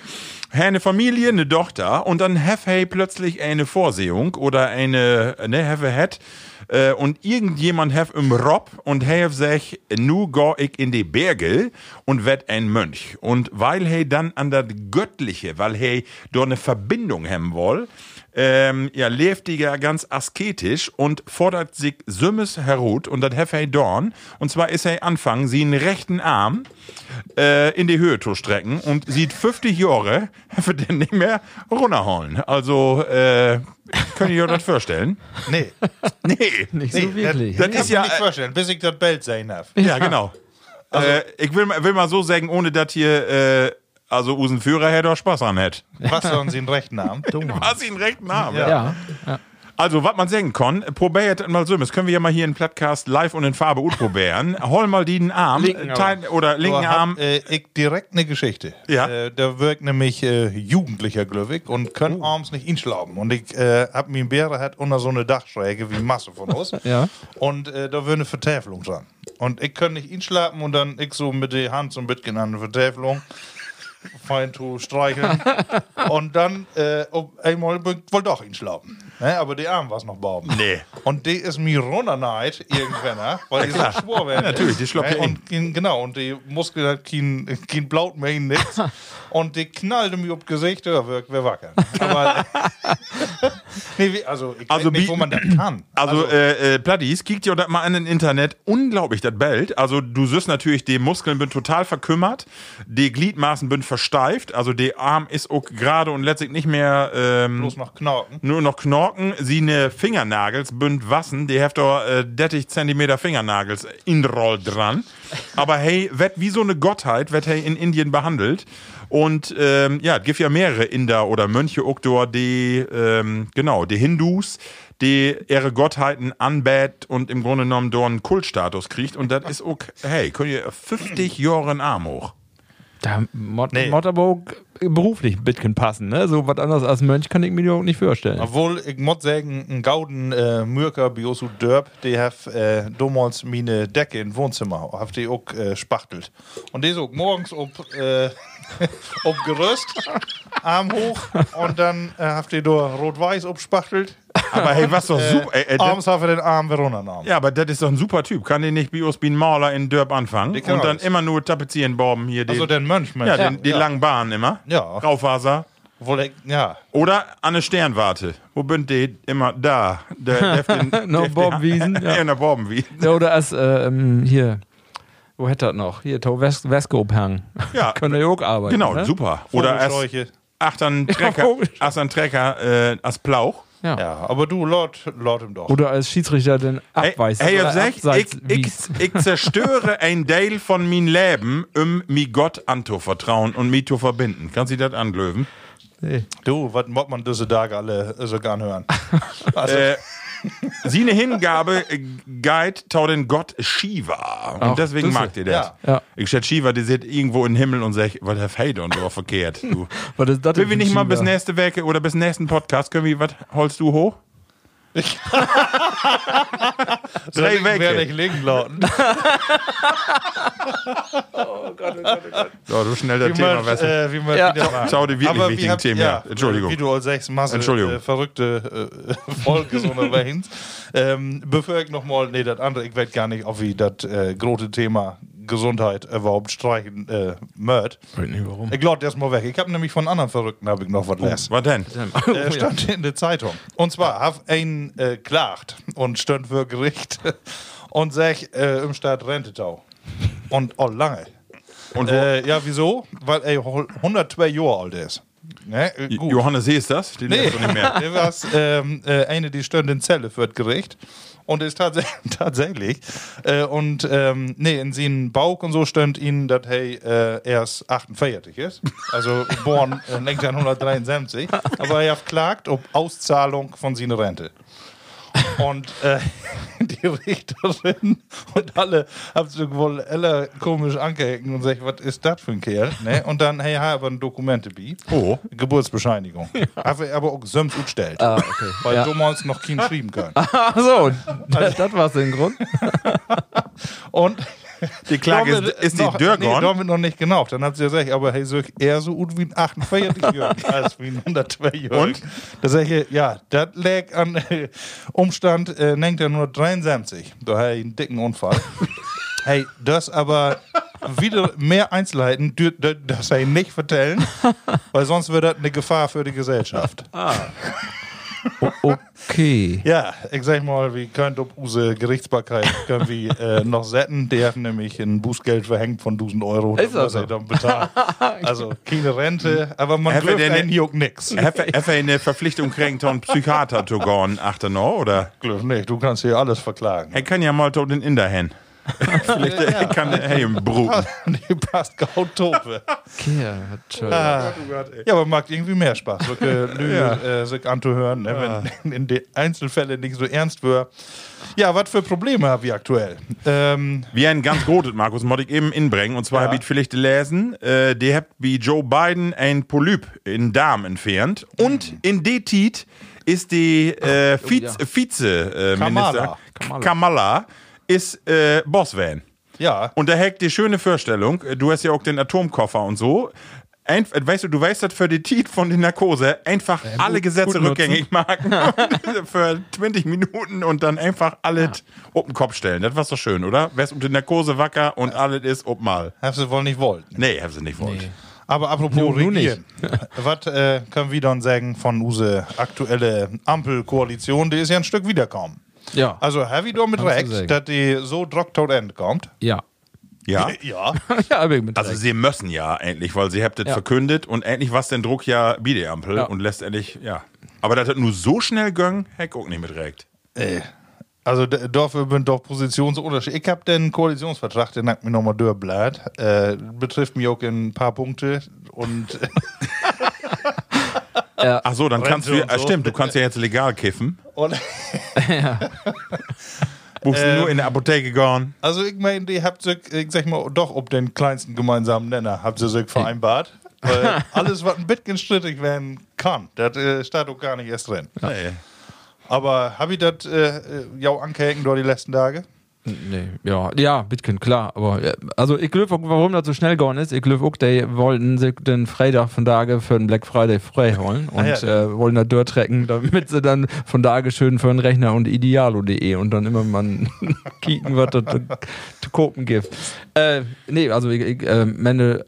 hat eine Familie, eine Tochter und dann have hey plötzlich eine Vorsehung oder eine, ne, have hat äh, und irgendjemand have im Rob und have sich, nu go ich in die Berge und werd ein Mönch. Und weil he dann an das Göttliche, weil he dort eine Verbindung haben will, ähm, ja, lebt die ja ganz asketisch und fordert sich Sümmes herut und das have he dorn. Und zwar ist er anfangen, sie einen rechten Arm äh, in die Höhe zu strecken und sieht 50 Jahre, have den nicht mehr runterholen. Also, äh, könnt ihr euch das vorstellen? Nee. Nee. Nicht so wirklich. das Das ist ist ja, ja nicht vorstellen, bis ich das Bild sehen darf. Ja, genau. äh, ich will, mal- will mal so sagen, ohne dass hier, äh, also unseren Führer hätte auch Spaß an hätte. Was sollen sie in rechten Namen? Was ihn recht Namen. Ja. Also, was man sagen kann, probiert mal so, das können wir ja mal hier im Podcast live und in Farbe probieren. Hol mal den Arm, Linken teil, oder linken hab, Arm. Äh, ich direkt eine Geschichte. Ja. Äh, da wirkt nämlich äh, Jugendlicher glücklich und können abends nicht inschlafen. Und ich äh, hab mir Bäre hat unter so eine Dachschräge wie Masse von uns. Ja. Und äh, da wäre eine Vertäfelung dran. Und ich kann nicht inschlafen und dann ich so mit der Hand so ein bisschen an der Vertäfelung fein zu streicheln. und dann äh, einmal wollte doch inschlafen. Ne? Aber die Arm war noch baum. Nee. Und die ist mir runterneigt irgendwann, ne? weil die so schwor werden. natürlich, die schlappt ja Und in, genau, und die Muskel hat kein, kein Blaut mehr nichts. und die knallte mir auf Gesicht, ja, wir, wir wacker. Aber, nee, also, ich Also nicht, wo man das kann. Also, äh, äh, Plattis, kickt ihr das mal an den Internet. Unglaublich, das Bild. Also, du siehst natürlich, die Muskeln sind total verkümmert, die Gliedmaßen sind versteift, also der Arm ist auch gerade und letztlich nicht mehr ähm, bloß noch Knorken. nur noch Knorken, sie ne Fingernagels bünd wassen, die heft doch äh, 30 Zentimeter Fingernagels in Roll dran. Aber hey, wird wie so eine Gottheit, wird hey in Indien behandelt. Und ähm, ja, es gibt ja mehrere Inder oder Mönche dort, die, ähm, genau, die Hindus, die ihre Gottheiten anbät und im Grunde genommen dort einen Kultstatus kriegt. Und das ist auch, hey, könnt ihr 50 Jahre Arm hoch. Da Mod Nee. Auch beruflich ein bisschen passen, ne? So was anderes als Mönch kann ich mir auch nicht vorstellen. Obwohl, ich muss sagen, ein Gauden äh, Mürker Biosu Dörp, die hat äh, damals meine Decke im Wohnzimmer, hat die auch äh, spachtelt. Und die so morgens ob, äh, ob Gerüst, Arm hoch und dann äh, hat die da rot-weiß abspachtelt Aber hey, was doch super. Ey, ey, das, Abends haben wir den Arm wieder runtergenommen. ja, aber das ist doch ein super Typ. Kann den nicht wie uns wie ein Maler in Dörp anfangen Die kann und dann alles. immer nur tapezieren, Borben hier. Den, Also den Mönch, Mensch. ja, den, die ja. langen Bahnen immer. Ja. Raufaser. Wohl, ich- ja. Oder an eine Sternwarte. Wo bünd die? Immer da. Der, der, den, Noch Borbenwiesen, Ja, ja. in der Borbenwiesen. Ja, oder als, äh, ähm, hier, wo hätte das noch? Hier, to West Westcope hang. Ja. Können wir ja auch arbeiten. Genau, ne? super. Oder als Vogelscheuche. achtern Trecker, Vogel- achtern Trecker äh, als Plauch. Ja. Ja, aber du, laut, laut ihm doch. Oder als Schiedsrichter den Hey, abweist. hey, ich, sag, ich, ich, ich zerstöre ein Teil von mein Leben, um mi Gott anzuvertrauen und mi zu verbinden. Kannst du das anglöwen? Du, was muss man diese Tage alle so gern hören? Also, Äh, sie eine Hingabe äh, Guide tau den Gott Shiva. Und Ach, deswegen mag ihr das. ja. Ja. Ich schätze Shiva, die sitzt irgendwo im Himmel und sagt, was der Fade und so verkehrt. Du. Was ist das Will wir nicht mal bis nächste Woche oder bis nächsten Podcast, können wir, was holst du hoch? Drei werde Wege. ich liegen lauten. So, du schnell das Thema, man, weißt du. äh, wie man Ja. wieder macht. Schau die wirklich Aber wichtigen wir Themen, ja. Entschuldigung. Wie du als sechs Masse Entschuldigung. äh, verrückte äh, Folge so eine Wehens. Ähm, bevor ich nochmal, nee, das andere, ich weiß gar nicht, ob wie das äh, große Thema Gesundheit überhaupt streichen äh, mört. Weiß nicht warum. Ich glaube, erst mal weg. Ich habe nämlich von anderen Verrückten habe ich noch was lesen. Was denn? Äh, stand in der Zeitung. Und zwar hat ein äh, klagt und stand vor Gericht und sagt äh, im Staat Rentetau. Und oh, lange. Und wo, Äh, ja, wieso? Weil er 102 Jahre alt ist. Ne? äh, gut. Johannes See ist das? Den Nee, nicht mehr. der war ähm, äh, eine, die stand in Zelle für das Gericht. Und ist tats tatsächlich. Äh, und ähm, nee, in seinem Bauch und so stand ihnen, dass hey, äh, erst 48 ist. Also geboren äh, 1973. Aber er hat klagt ob Auszahlung von seiner Rente. Und äh, die Richterin und alle haben sich wohl alle komisch angehängt und gesagt, was ist das für ein Kerl? Ne? Und dann, hey, haben ein Dokumente bei. Oh. Geburtsbescheinigung. Haben wir aber auch Söms utstellt. Ah, okay. Weil Ja. du uns noch kein schreiben können. Ach so, das, das war's den Grund. Und Die Klage ist, ist die Dörr Nee, damit noch nicht genau. Dann hat sie gesagt, aber hey, so eher so gut wie ein 48-Jähriger als wie ein 102-Jähriger. Und? Da sag ich, ja, das lag an äh, Umstand, äh, nennt er nur 73. Da hat er einen dicken Unfall. hey, das aber wieder mehr Einzelheiten, das er nicht vertellen, weil sonst wird das eine Gefahr für die Gesellschaft. Okay. Ja, ich sag mal, wir können auf unsere Gerichtsbarkeit können wir, äh, noch setzen. Der hat nämlich ein Bußgeld verhängt von 1000 Euro. Ist das was er so? dann bezahlt. Also keine Rente, aber man Hat er hier auch nix. Hat er eine Verpflichtung kriegen, einen Psychiater zu gehen, achter noch, oder? Glück nicht, du kannst hier alles verklagen. Er kann ja mal tot den Inder hin. Vielleicht äh, kann er hey, im Brut. Die passt tope. Okay, hat schon- Ja, aber macht irgendwie mehr Spaß, solche Lüge äh, sich anzuhören, ne, wenn in den Einzelfällen nicht so ernst wird. Ja, was für Probleme haben wir aktuell? Ähm, Wie ein ganz großes, Markus, muss ich eben inbringen. Und zwar Ja. habe ich vielleicht gelesen, äh, die habt wie Joe Biden ein Polyp in den Darm entfernt. Und in der Tit ist die äh, Vize, Vize äh, Kamala. Minister Kamala, ist äh, Bossvan. ja, Und da hackt die schöne Vorstellung, du hast ja auch den Atomkoffer und so. Ein, weißt du, du weißt das für die Tit von der Narkose einfach alle Gesetze gut rückgängig machen für 20 Minuten und dann einfach alles auf den Kopf stellen. Das war doch schön, oder? Wärst um die Narkose wacker und alles ist ob mal. haben sie wohl nicht wollen. Nee, haben sie nicht wollt. Aber apropos nu regieren. Was äh, können wir dann sagen von unserer aktuellen Ampelkoalition? Die ist ja ein Stück wiederkommen. Ja. Also, have ich doch mit Kannst recht, dass die so drucktot entkommt? Ja. Ja. Ja. ja, aber ich mit Also sie müssen ja endlich, weil sie habt das Ja. verkündet und endlich was den Druck ja bei der Ampel Ja. und lässt endlich, ja. Aber das hat nur so schnell gönn, heck auch nicht mit recht. Äh, Also d- dafür bin doch Positionsunterschied. Ich habe den Koalitionsvertrag, den hat mir nochmal durchbläht. Äh, betrifft mich auch in ein paar Punkte. Und Ach so, dann kannst du, ah, so. stimmt, du kannst ja jetzt legal kiffen. Und, Buchst Ähm. nur in der Apotheke gehen. also ich meine, die habt sich, ich sag mal, doch ob den kleinsten gemeinsamen Nenner habt ihr sich vereinbart. Weil alles, was ein bisschen strittig werden kann, das äh, steht auch gar nicht erst drin. Nee. Aber hab ich das äh, äh, ja angehängt durch die letzten Tage? Nee, ja, ja, Bitcoin, klar. Aber also ich glaube, warum das so schnell gegangen ist, ich glaube auch, die wollten sich den Freitag von Tage für den Black Friday frei holen und Ah, ja. äh, wollen da durchtrecken, damit sie dann von Tage schön für den Rechner und idealo.de und dann immer mal kicken, was das zu kopen gibt. Äh, nee, also ich, ich äh, meine,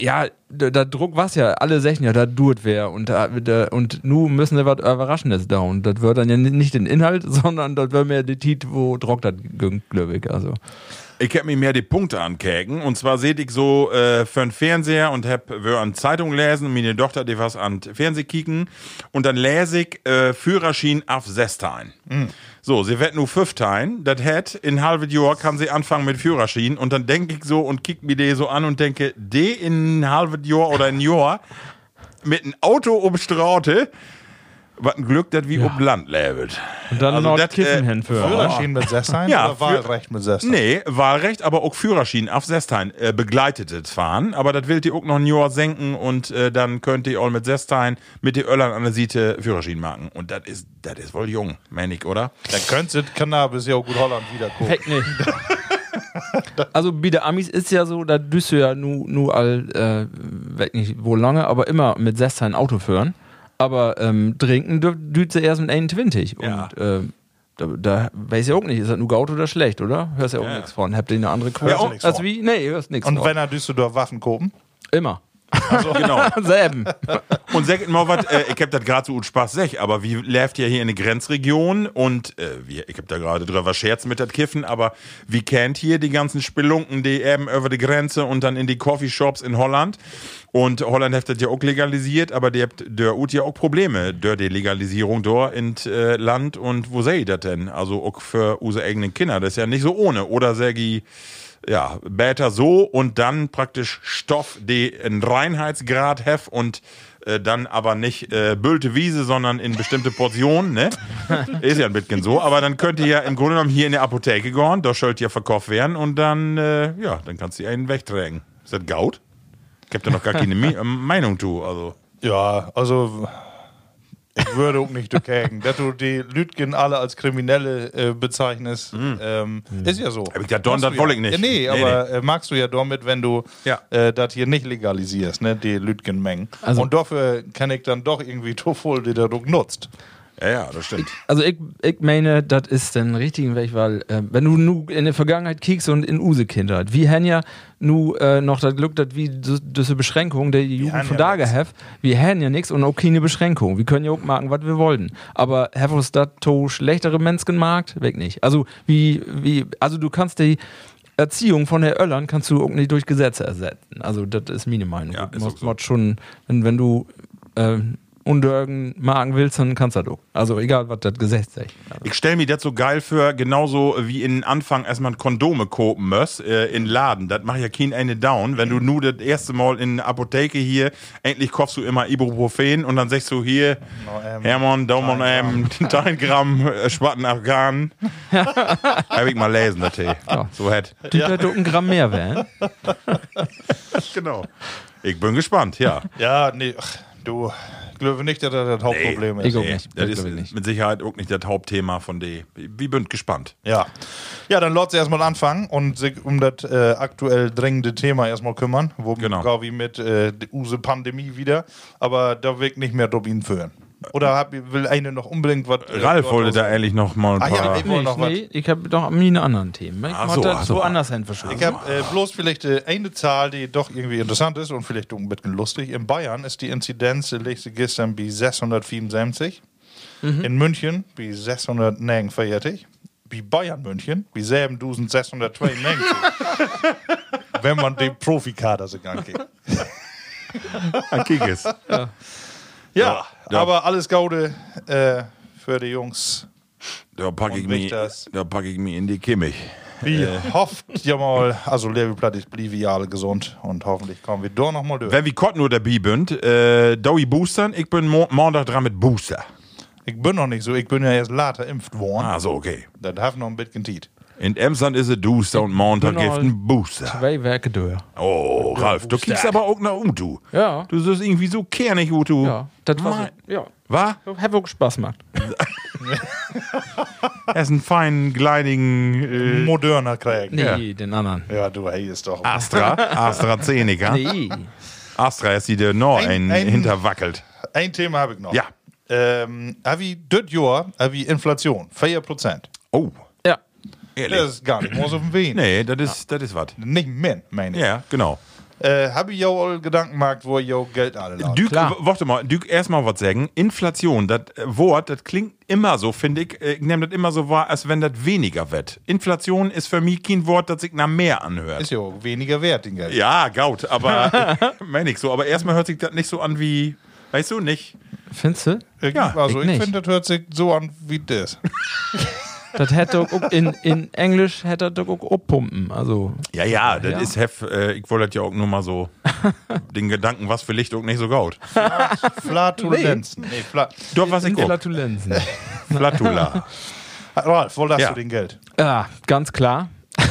ja, der, der Druck was ja, alle sagen ja, da tut wer. Und da, da, und nu müssen sie was Überraschendes da. Und das wird dann ja nicht den Inhalt, sondern das wird mehr die Tit, wo Druck das glaube ich, also. Ich hab mir mehr die Punkte ankägen. Und zwar seht ich so äh, für den Fernseher und hab wir an Zeitung lesen und meine Tochter die was an Fernseh kicken. Und dann lese ich äh, Führerschein auf Sestein. So, sie wird nur fünftein. Das hat in halbes Jahr kann sie anfangen mit Führerschein. Und dann denke ich so und kick mir die so an und denke, die in ein halbes Jahr oder ein Jahr mit einem Auto um Straute, was ein Glück, dass wie um Land lebt. Und dann Also noch das, Kissen äh, hinführen. Führerschein mit Sessein Ja, oder Wahlrecht mit Sessein? Nee, Wahlrecht, aber auch Führerschein auf Sestein äh, begleitetes Fahren. Aber das will ihr auch noch ein Jahr senken und äh, dann könnt ihr auch mit Sestein mit den Öllern an der Seite Führerschein machen. Und das ist, das ist wohl jung, ich, oder? Dann könnte Cannabis ja auch gut Holland wiederkommen. Heck nicht. also bei der Amis ist ja so, da düst du ja nur nu all, äh, weg nicht wo lange, aber immer mit 16 Auto führen. Aber ähm, trinken düst sie erst mit 21. Ja. Und äh, da, da weiß ich auch nicht, ist das nur gut oder schlecht, oder? Hörst ja auch Ja. nichts von. Habt ihr eine andere Quote? Ja, auch nichts als von. wie? Nee, hörst nichts Und von. wenn er Düsseldorf Waffen kopen? Immer. Genau. Selben. Und sagt mal was, äh, ich hab das gerade so gut Spaß sech, aber wie läuft ja hier in eine Grenzregion und äh, wie, ich hab da gerade drüber Scherz mit das Kiffen, aber wie kennt hier die ganzen Spelunken, die eben über die Grenze und dann in die Coffeeshops in Holland und Holland hat das ja auch legalisiert, aber die habt der ut ja auch Probleme durch die Legalisierung dort in äh, Land und wo seht ihr das denn? Also auch für unsere eigenen Kinder, das ist ja nicht so ohne, oder Sergi? Ja, Bäter so und dann praktisch Stoff, die einen Reinheitsgrad hef und äh, dann aber nicht äh, büllte Wiese, sondern in bestimmte Portionen, ne? Ist ja ein bisschen so, aber dann könnt ihr ja im Grunde genommen hier in der Apotheke gehen, da sollt ihr verkauft werden und dann, äh, ja, dann kannst du einen wegtragen. Ist das Gaut? Ich hab da noch gar keine Meinung zu, also. Ja, also ich würde auch nicht dagegen. Dass du die Lütgen alle als Kriminelle äh, bezeichnest, ähm, ist ja so. Ich gesagt, Don, das woll ja. ich nicht. Ja, nee, Nee, aber Äh, magst du ja damit, wenn du Ja. äh, das hier nicht legalisierst, ne, die Lütgenmengen. Also- Und dafür kann ich dann doch irgendwie voll, die der Druck nutzt. Ja, ja, das stimmt. Also ich, ich meine, das ist den richtigen Weg, weil äh, wenn du nu in der Vergangenheit kiekst und in use Kindheit, wie haben ja nu äh, noch das Glück, dass wie diese Beschränkung der Jugend haben von da gehabt, wir haben ja nichts und auch keine Beschränkung. Wir können ja auch machen, was wir wollten. Aber have uns das to schlechtere Menschen gemacht? Weg nicht. Also wie, wie, also du kannst die Erziehung von der Öllern kannst du auch nicht durch Gesetze ersetzen. Also das ist meine Meinung. Ja, du ist musst so. schon, wenn, wenn du äh, Undörgen magen willst, dann kannst du. Also egal, was das Gesetz sagt. Also, Ich stell mir das so geil für, genauso wie in Anfang erstmal Kondome kopen muss, äh, in Laden. Das macht ja kein eine down. Wenn du nur das erste Mal in der Apotheke hier, endlich kaufst du immer Ibuprofen und dann sagst du hier, Hermann, Daumen, ähm, dein Gramm äh, Spatten Afghan. Hab ich mal lesen, das Tee. So hätt. Du ja. ein Gramm mehr wären. Genau. Ich bin gespannt, ja. Ja, nee, ach, du, glaube nicht, dass das das Hauptproblem ich ist. auch Nee, nicht. das Das ist ich nicht. mit Sicherheit auch nicht das Hauptthema von D. Wie bin gespannt. Ja. Ja, dann lasst erstmal anfangen und sich um das äh, aktuell drängende Thema erstmal kümmern. Wo Genau. wie mit äh, der use Pandemie wieder. Aber da ich nicht mehr drauf ihn führen. Oder hab, will eine noch unbedingt was. äh, Ralf wollte da endlich noch mal ein Ah, ja, paar. ich- Nee, noch nee, ich habe doch nie einen anderen Themen. Ich Ach so, das ach so so. anders hin. Ich habe äh, bloß vielleicht äh, eine Zahl, die doch irgendwie interessant ist und vielleicht ein bisschen lustig. In Bayern ist die Inzidenz, liegt sie gestern bei 674. In München bei 649. Bei Bayern München bei 7692. Wenn man den Profikader sich angeht. Ein Kickes. Ja, Ja. Aber alles Gaude äh, für die Jungs. Da packe ich, mich- da pack ich mich in die Kimmich. Wie hofft ja mal, also Levelplatt ist blieb wir alle gesund und hoffentlich kommen wir da nochmal durch. Wenn wir Kott nur dabei bünd, äh, Dowie Boostern, ich bin mo Montag dran mit Booster. Ich bin noch nicht so, ich bin ja erst later impft worden. Ah, so, okay. Das hat noch ein bisschen Zeit. In Emsland ist es Booster und Montag noch- ein Booster. Zwei Werke durch. Oh, Ralf, du kriegst aber auch nach um, du. Ja. Du siehst irgendwie so kernig, du. Ja, das war ja. Was? Hat wirklich Spaß gemacht. Er ist ein feinen, gleidigen äh, Moderner Krieg. Nee, den anderen. Ja, du, hey, ist doch. Astra, AstraZeneca. Nee. Astra ist die, der noch Ein- ein, hinterwackelt. Ein Thema habe ich noch. Ja. Ähm, wie das Jahr, wie Inflation, 4%. Oh, Ja. Ehrlich. Das ist gar nicht mehr so auf dem Weg. nee, das ist, das ist was. Nicht mehr, meine ich. Ja, genau. Äh, habe ich ja all Gedanken gemacht, wo ich ja Geld alle Klar. w- warte mal, Dück, erstmal was sagen. Inflation, das äh, Wort, das klingt immer so, finde ich. äh, Ich nehme das immer so wahr, als wenn das weniger wird. Inflation ist für mich kein Wort, das sich nach mehr anhört. Ist ja auch weniger wert, den Geld. Ja, gaut, aber meine ich so. Aber erstmal hört sich das nicht so an wie, weißt du, nicht? Findest du? Ich, Ja, also ich ich, finde, das hört sich so an wie das. Das hätte auch in, in Englisch hätte das auch abpumpen. Also, Ja, ja, das Ja. ist hef, äh, ich wollte das ja auch nur mal so den Gedanken, was für Licht auch nicht so gaut. Flatulenzen. Nee, Fla Doch, was ich. Flatulenzen. Flatula. Ralf, wo lässt Ja. du den Geld? Ja, ganz klar.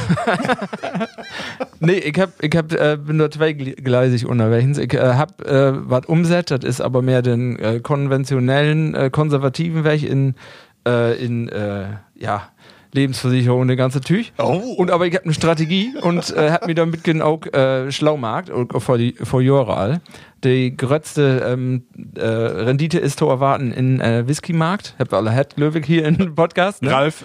nee, ich hab, ich hab, äh, bin da zweigleisig unterwegs. Ich äh, hab äh, was umsetzt, das ist aber mehr den äh, konventionellen, äh, konservativen Weg in, äh, in äh, ja, Lebensversicherung und den ganzen Tüch. Oh. Und aber ich hab eine Strategie und äh, hab mir damit auch äh, Schlaumarkt auch vor, die, vor Jahre all. Die größte ähm, äh, Rendite ist zu erwarten in äh, Whiskymarkt. Habt ihr alle Head Löwig hier im Podcast. Ne? Ralf,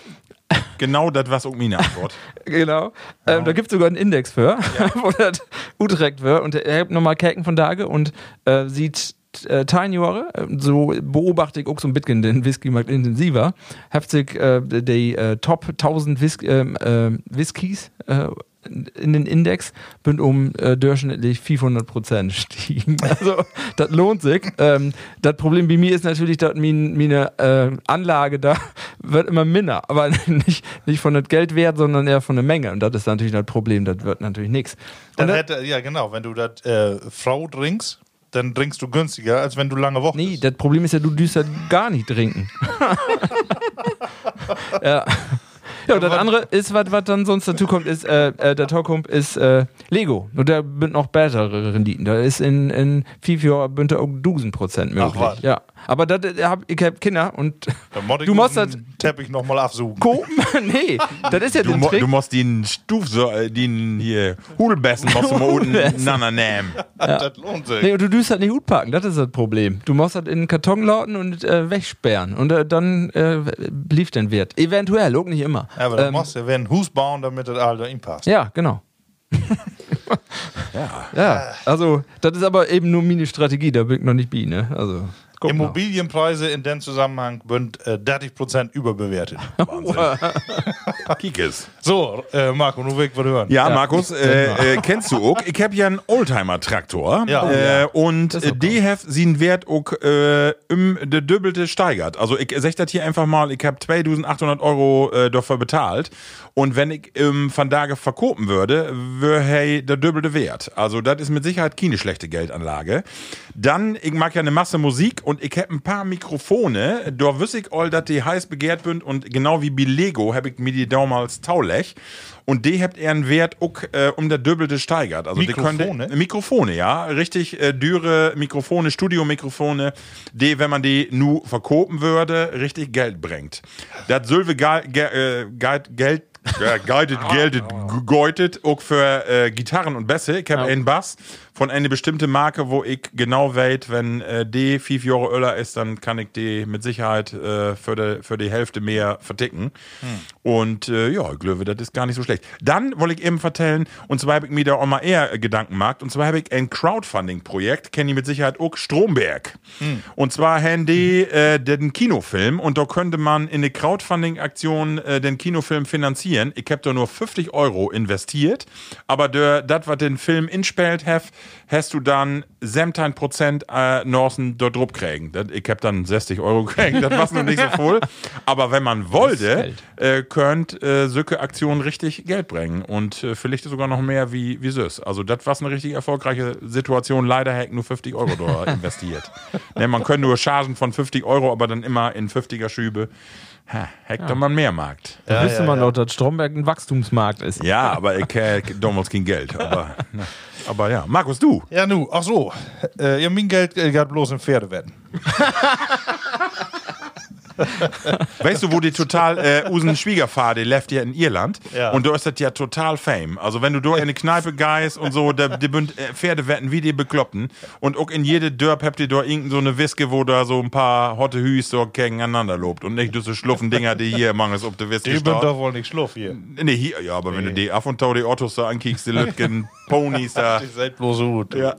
genau das, was auch meine Antwort. Genau. Ähm, da gibt es sogar einen Index für, wo das Utrecht wird. Und er hat nochmal Kerken von Tage und äh, sieht äh, Jahre, äh, so beobachte ich auch so ein bisschen den Whisky-Markt intensiver, hat sich äh, die äh, Top 1000 Whis ähm, äh, Whiskys äh, in den Index bin um äh, durchschnittlich 500 Prozent gestiegen. Also das lohnt sich. Ähm, das Problem bei mir ist natürlich, dass mein, meine äh, Anlage da wird immer minder, aber nicht, nicht von dem Geld wert, sondern eher von der Menge. Und das ist natürlich das Problem. Das wird natürlich nichts. Dann hätte, ja, genau, wenn du das äh, Frau trinkst, dann trinkst du günstiger, als wenn du lange Wochen Nee, das Problem ist ja, du düst ja gar nicht trinken. ja. Ja, und das andere ist, was was dann sonst dazu kommt, ist, äh, äh, der Talkump ist äh, Lego. Und da sind noch bessere Renditen. Da ist in, in Jahren bünd auch 1000 Prozent möglich. Ach, was? ja. Aber das, hab, ich hab Kinder und du musst das Teppich nochmal absuchen. kopen. nee, das ist ja Du, der Trick. du musst den Stuf, so, äh, den hier, Hudelbessen, musst du mal unten nander nehmen. Das lohnt sich. Nee, und du düst halt nicht gut packen, das ist das Problem. Du musst halt in den Karton lauten und äh, wegsperren. Und äh, dann äh, blieb den Wert. Eventuell, auch nicht immer. Ja, aber Ähm, musst du einen Hus bauen, damit das all da passt. Ja, genau. ja. ja, also das ist aber eben nur meine Strategie, da bin ich noch nicht bi, ne? Also guck mal. Immobilienpreise in dem Zusammenhang sind äh, 30% überbewertet. Kiekes. So, äh, Marco, nur weg, was hören. Ja, Markus, äh, äh, kennst du auch? Ich hab ja einen Oldtimer-Traktor. Ja. Äh, und auch äh, die have sie Wert auch äh, um de Döbbelte steigert. Also ich sag das hier einfach mal, ich hab 2800 Euro äh, dafür bezahlt. Und wenn ich ähm, von Tage verkopen würde, wäre hey der Döbbelte Wert. Also das ist mit Sicherheit keine schlechte Geldanlage. Dann, ich mag ja eine Masse Musik und ich hab ein paar Mikrofone. Da wüsste ich all, dass die heiß begehrt sind und genau wie bei Lego hab ich mir die damals taulech. Und die habt einen Wert auch, äh, um der Döbbelte steigert. Also Mikrofone? Die können, Mikrofone, ja. Richtig äh, dürre Mikrofone, Studiomikrofone, die, wenn man die nu verkopen würde, richtig Geld bringt. Das Sylve ge ge äh, Geld, Geld ja, guided, geldet, geutet auch für äh, Gitarren und Bässe. Ich habe einen Bass von einer bestimmten Marke, wo ich genau weiß, wenn äh, die fünf Jahre Öller ist, dann kann ich die mit Sicherheit äh, für, die, für die Hälfte mehr verticken. Und äh, ja, glaube, das ist gar nicht so schlecht. Dann wollte ich eben vertellen, und zwar habe ich mir da auch mal eher Gedanken gemacht, und zwar habe ich ein Crowdfunding-Projekt, kenne ich mit Sicherheit auch Stromberg. Und zwar haben die äh, den Kinofilm, und da könnte man in eine Crowdfunding-Aktion äh, den Kinofilm finanzieren. Ich habe da nur 50 Euro investiert, aber das, was den Film inspielt hat, hast du dann 17 Prozent äh, Norsen dort drauf kriegen. Ich habe dann 60 Euro gekriegt, das war noch nicht so voll. Aber wenn man wollte, äh, könnt äh, solche Aktionen richtig Geld bringen und äh, vielleicht sogar noch mehr wie, wie süß. Also das war eine richtig erfolgreiche Situation. Leider hätte ich nur 50 Euro da investiert. ne, man könnte nur Chargen von 50 Euro, aber dann immer in 50er Schübe. Ha, Hektar man mehr Markt. Da wüsste man doch, dass Stromberg ein Wachstumsmarkt ist. Ja, aber ich äh, damals kein Geld. Aber, na, aber ja, Markus, du. Ja, nu, ach so. Äh, ja, mein Geld äh, geht bloß in Pferdewetten. Weißt du, wo die total, äh, unseren Schwiegervater, der lebt ja in Irland. Ja. Und da ist das ja total fame. Also wenn du da in eine Kneipe gehst und so, da, die bünd, äh, Pferde wetten wie die Bekloppten. Und auch in jede Dörp habt ihr da irgendeine so eine Wiske, wo da so ein paar hotte Hüs so gegeneinander lobt. Und nicht diese schluffen Dinger, die hier mangels ob der Wiske Die bin doch wohl nicht schluff hier. Nee, hier, ja, aber wenn du die ab und tau die Ottos da ankickst, die Lütgen, Ponys da. Die seid bloß so gut. Ja.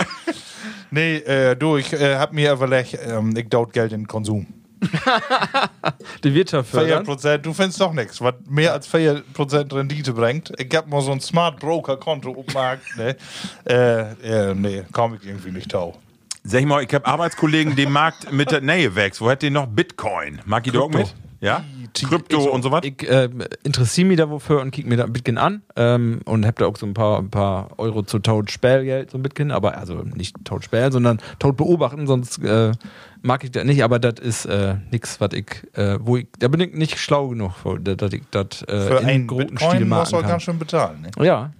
Nee, äh, du, ich äh, hab mir überlegt, ähm, ich daut Geld in den Konsum. Die Wirtschaft fördern. 4%, du findest doch nichts, was mehr als 4% Rendite bringt. Ich hab mal so ein Smart Broker Konto auf dem Markt, ne? Äh, äh, nee, komm ich irgendwie nicht tau. Sag ich mal, ich hab Arbeitskollegen, die Markt mit der Nähe wächst. Wo hat die noch Bitcoin? Mag ich doch mit? Ja? Krypto und so was? Ich äh, interessiere mich da wofür und kick mir da ein bisschen an ähm, und hab da auch so ein paar, ein paar Euro zu tot Sperrgeld so ein bisschen, aber also nicht sperren, sondern tot beobachten, sonst äh, mag ich das nicht, aber das ist äh, nix, was ich, äh, wo ich, da bin ich nicht schlau genug, dass ich das äh, Für in einen großen Bitcoin Stil musst du auch machen ganz schön bezahlen, ne? Ja,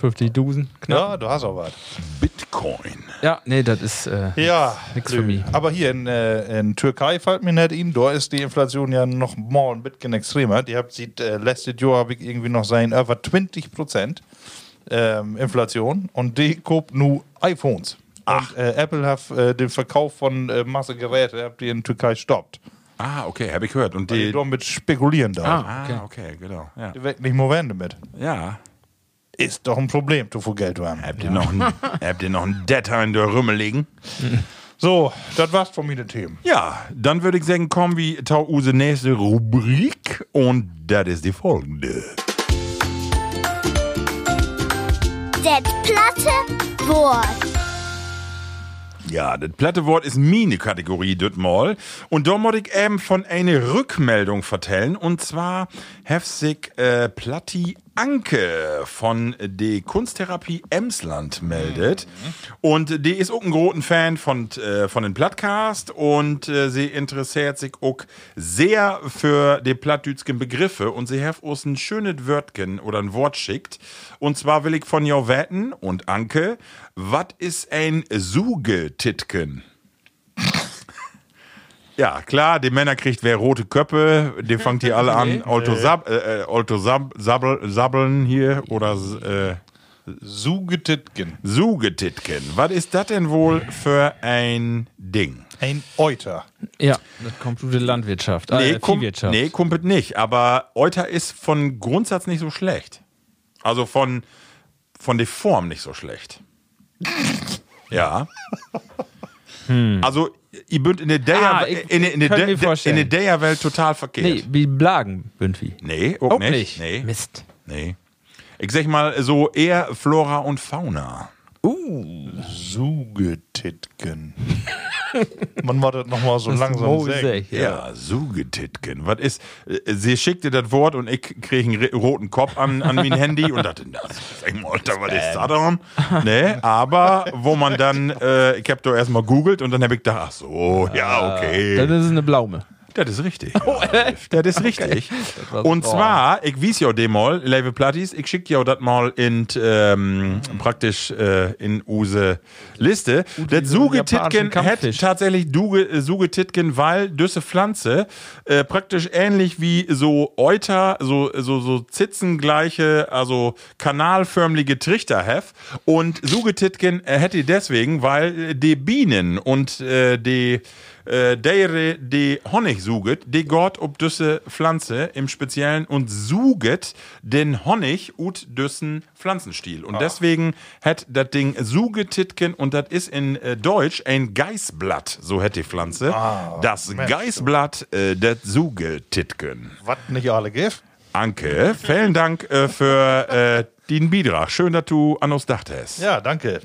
50.000 knapp. Ja, du hast auch was. Bitcoin. Ja, nee, das ist äh, Ja, nix für mich. aber hier in, äh, in Türkei fällt mir nicht in, da ist die Inflation ja noch mal ein bisschen extremer. Die habt sieht, äh, letztes Jahr habe ich irgendwie noch sein, über 20 Prozent ähm, Inflation und die kauft nur iPhones. Und äh, Apple hat äh, den Verkauf von äh, Masse Geräte, habt die in Türkei stoppt. Ah, okay, hab ich gehört. Und Die die. damit spekulieren da. Ah, okay, genau. Ja. Die weg nicht mehr werden damit. ja. Ist doch ein Problem, du viel Geld haben. Habt ihr noch ein, habt ihr noch ein Data in der Rümmel liegen? So, das war's von mir, den Themen. Ja, dann würde ich sagen, kommen wir zu unsere nächste Rubrik und das ist die folgende. Das platte Wort. Ja, das platte Wort ist meine Kategorie, das mal. Und da muss ich eben von einer Rückmeldung vertellen. Und zwar sich äh, Platti Anke von der Kunsttherapie Emsland meldet. Und die ist auch ein großen Fan von, äh, von den Plattcast und äh, sie interessiert sich auch sehr für die plattdütschen Begriffe und sie hat uns ein schönes Wörtchen oder ein Wort schickt. Und zwar will ich von ihr wetten und Anke, was ist ein Sugetitken? Ja, klar, die Männer kriegt wer rote Köpfe, die fangt hier alle an, Alto, Sab, äh, äh, Alto Sab, Sabbel, Sabbeln hier oder äh, Sugetitken. Sugetitken. Was ist das denn wohl für ein Ding? Ein Euter. Ja, das kommt aus der Landwirtschaft, Nee, äh, Viehwirtschaft. nee, kumpelt nicht. Aber Euter ist von Grundsatz nicht so schlecht. Also von, von der Form nicht so schlecht. Ja. Also, ihr bünd in der Hm. Ah, in, der- in, der in vorstellen. der Daya-Welt total verkehrt. Nee, wie Blagen irgendwie. Nee, auch, Auch nicht. nicht. Nee. Mist. nee. Ich sag mal so eher Flora und Fauna. Sugetitken. Man war das nochmal so langsam Mose, sagen. ja. Ja, Sugetitken. Was ist? äh, Sie schickte das Wort und ich krieg einen roten Kopf an, an mein Handy und dachte, na, Alter, was ist das denn? Nee, aber wo man dann, äh, ich hab doch erstmal googelt und dann hab ich gedacht, ach so, ja, okay. Das ist eine Blaume. Das ist richtig. Das ist richtig. war's- Und oh. zwar, ich wies ja dem mal, Level Plattis, ich schick ja das mal in, ähm, praktisch, äh, in use Liste. Das Sugetitken Kampffisch. tatsächlich Duge, äh, Sugetitken, weil düsse Pflanze, äh, praktisch ähnlich wie so Euter, so, so, so zitzengleiche, also kanalförmige Trichter have. Und Sugetitken äh, hätte deswegen, weil äh, die Bienen und äh, die äh, dere die Honig suget, die Gott ob düsse Pflanze im Speziellen und suget den Honig ut düssen Pflanzenstiel. Und deswegen hat das Ding Sugetitken und das ist in äh, Deutsch ein Geißblatt, so hätte die Pflanze. das Mensch, Geißblatt, äh, das Sugetitken. Was nicht alle gibt. Anke, vielen Dank äh, für äh, den Beitrag. Schön, dass du an uns dachtest. Ja, danke.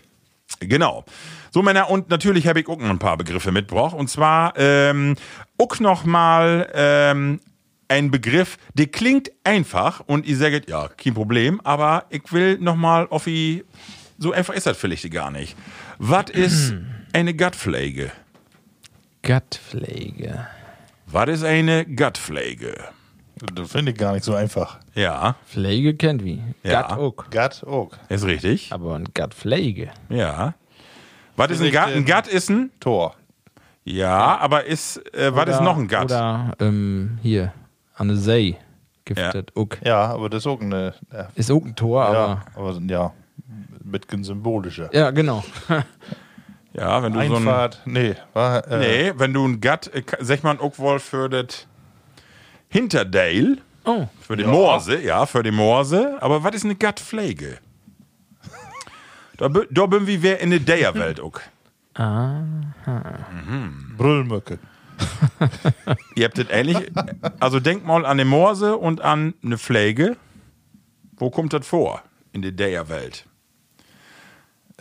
Genau. So, Männer, und natürlich habe ich auch noch ein paar Begriffe mitgebracht. Und zwar ähm, auch noch mal ähm, ein Begriff, der klingt einfach und ihr sagt, ja, kein Problem, aber ich will noch mal auf die, so einfach ist das vielleicht gar nicht. Was ist eine Gutpflege? Gattpflege. Was ist eine Gutpflege? Das finde ich gar nicht so einfach. Ja, Pflege kennt wie. Ja. Gatt auch. Gatt ist richtig. Aber ein Gattpflege. Ja. Was ist ein Gut? Ein Gut ist ein Tor. Ja, aber ist, äh, was ist noch ein Gatt? Oder ähm, hier, an der See giftet. Uck. Ja, aber das ist auch eine. Ja, Ist auch ein Tor, aber. ja aber ja, mit symbolischer. Ja, genau. Ja, wenn du so ein. Einfahrt, nee, war, äh, Nee, wenn du ein Gatt, äh, sag mal, auch wohl für das Hinterdale, Oh. für die Morse, ja, für die Morse. Aber was ist eine Gattpflege? da, da bin wir wer in der Deierwelt auch. Brüllmücke. Ihr habt das ähnlich. Also denk mal an die Morse und an eine Pflege. Wo kommt das vor in der Deierwelt?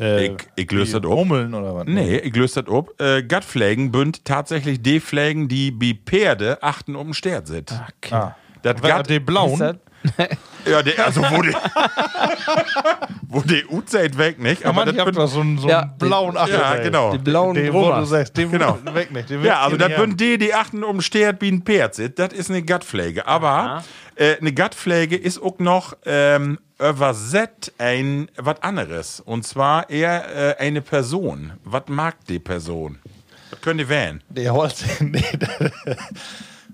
Äh, Ich- ich löse wie das. Hummeln oder was? Nee, ich löse das ab. Äh, Gattpflegen bünd tatsächlich die Pflegen, die bei Pferde achten um den Stert sind. Ah. Das Wer- Gatt, die blauen. Das- ja, die, also wo die, wo die Uzeit weg, nicht? Aber ich das da so einen, so Ja, blauen ja, Achterteil. genau. Die blauen Den, wo du sagst, den Genau. weg nicht. Ja, also das sind die, die achten um den Stert wie ein Pferd sind. Das ist eine Gattpflege. Aber äh, eine Gattpflege ist auch noch ähm, übersetzt ein was anderes. Und zwar eher äh, eine Person. Was mag die Person? Das könnt ihr wählen. Der Holz, nee, der-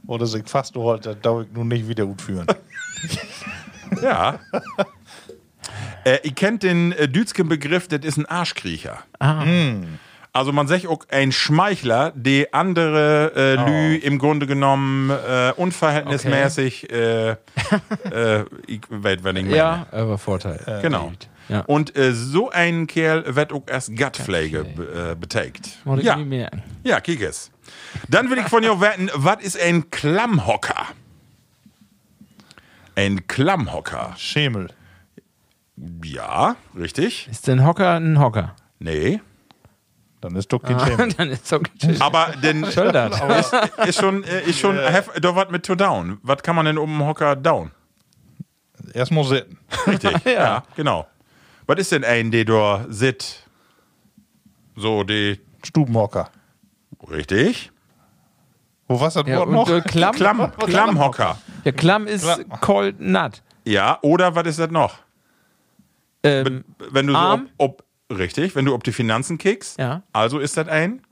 oder sich fast geholt, das darf ich nun nicht wieder gut führen. Ja. äh, ihr kennt den äh, dütschen Begriff, das ist ein Arschkriecher. Also man sagt auch ein Schmeichler, die andere äh, Lü im Grunde genommen äh, unverhältnismäßig äh, äh, ich weiß, wenn ich meine. Ja, aber Vorteil. Genau. Ja. Und äh, so ein Kerl wird auch erst Gattpflege äh, betagt. Ja, nie merken. ja, kick es. Dann will ich von dir wetten, was ist ein Klammhocker? Ein Klammhocker. Schemel. Ja, richtig. Ist denn Hocker ein Hocker? Nee. Dann ist doch kein Schemel. Dann ist doch geschickt. Aber denn das? ist, ist schon, äh, ist schon hef- doch was mit to down. Was kann man denn um den Hocker down? Erstmal sitten. Richtig. ja. genau. Was ist denn ein, der da sit? So, die. Stubenhocker. Richtig. Wo was das Ja, Wort noch? äh, Klamm, Klamm, Klammhocker. Ja, Klamm ist Klamm. cold nut. Ja, oder was ist das noch? Ähm, Wenn du so ob, ob, richtig, wenn du ob die Finanzen kickst, Ja. also ist das ein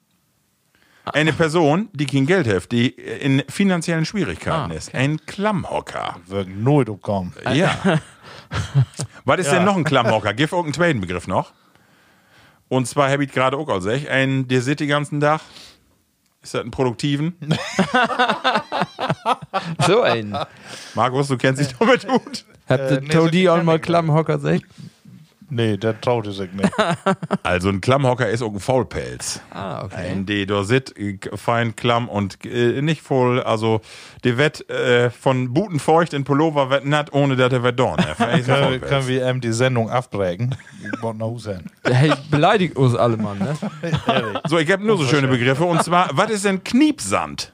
eine Person, die kein Geld hat, die in finanziellen Schwierigkeiten Ah, ist. Ein Klammhocker. Wird nooit opkommen. Ja. Was ist Ja. denn noch ein Klammhocker? Gib irgendeinen zweiten Begriff noch. Und zwar habe ich gerade auch als ich, ein, der sitzt den ganzen Tag. Ist das ein Produktiven? so ein. Markus, du kennst dich damit gut. Habt ihr so auch mal Klammhocker gesagt? Nee, der traute sich nicht. Also ein Klammhocker ist auch ein Faulpelz. Ah, okay. Ein, die da sit, äh, fein klamm und äh, nicht voll, also die wird äh, von Buten feucht in Pullover wird natt, ohne dass er wird dorn. Können, wir ähm, die Sendung abbrechen? Hey, beleidigt uns alle, Mann, ne? So, ich habe nur so schöne Begriffe. Und zwar, was ist denn Kniepsand?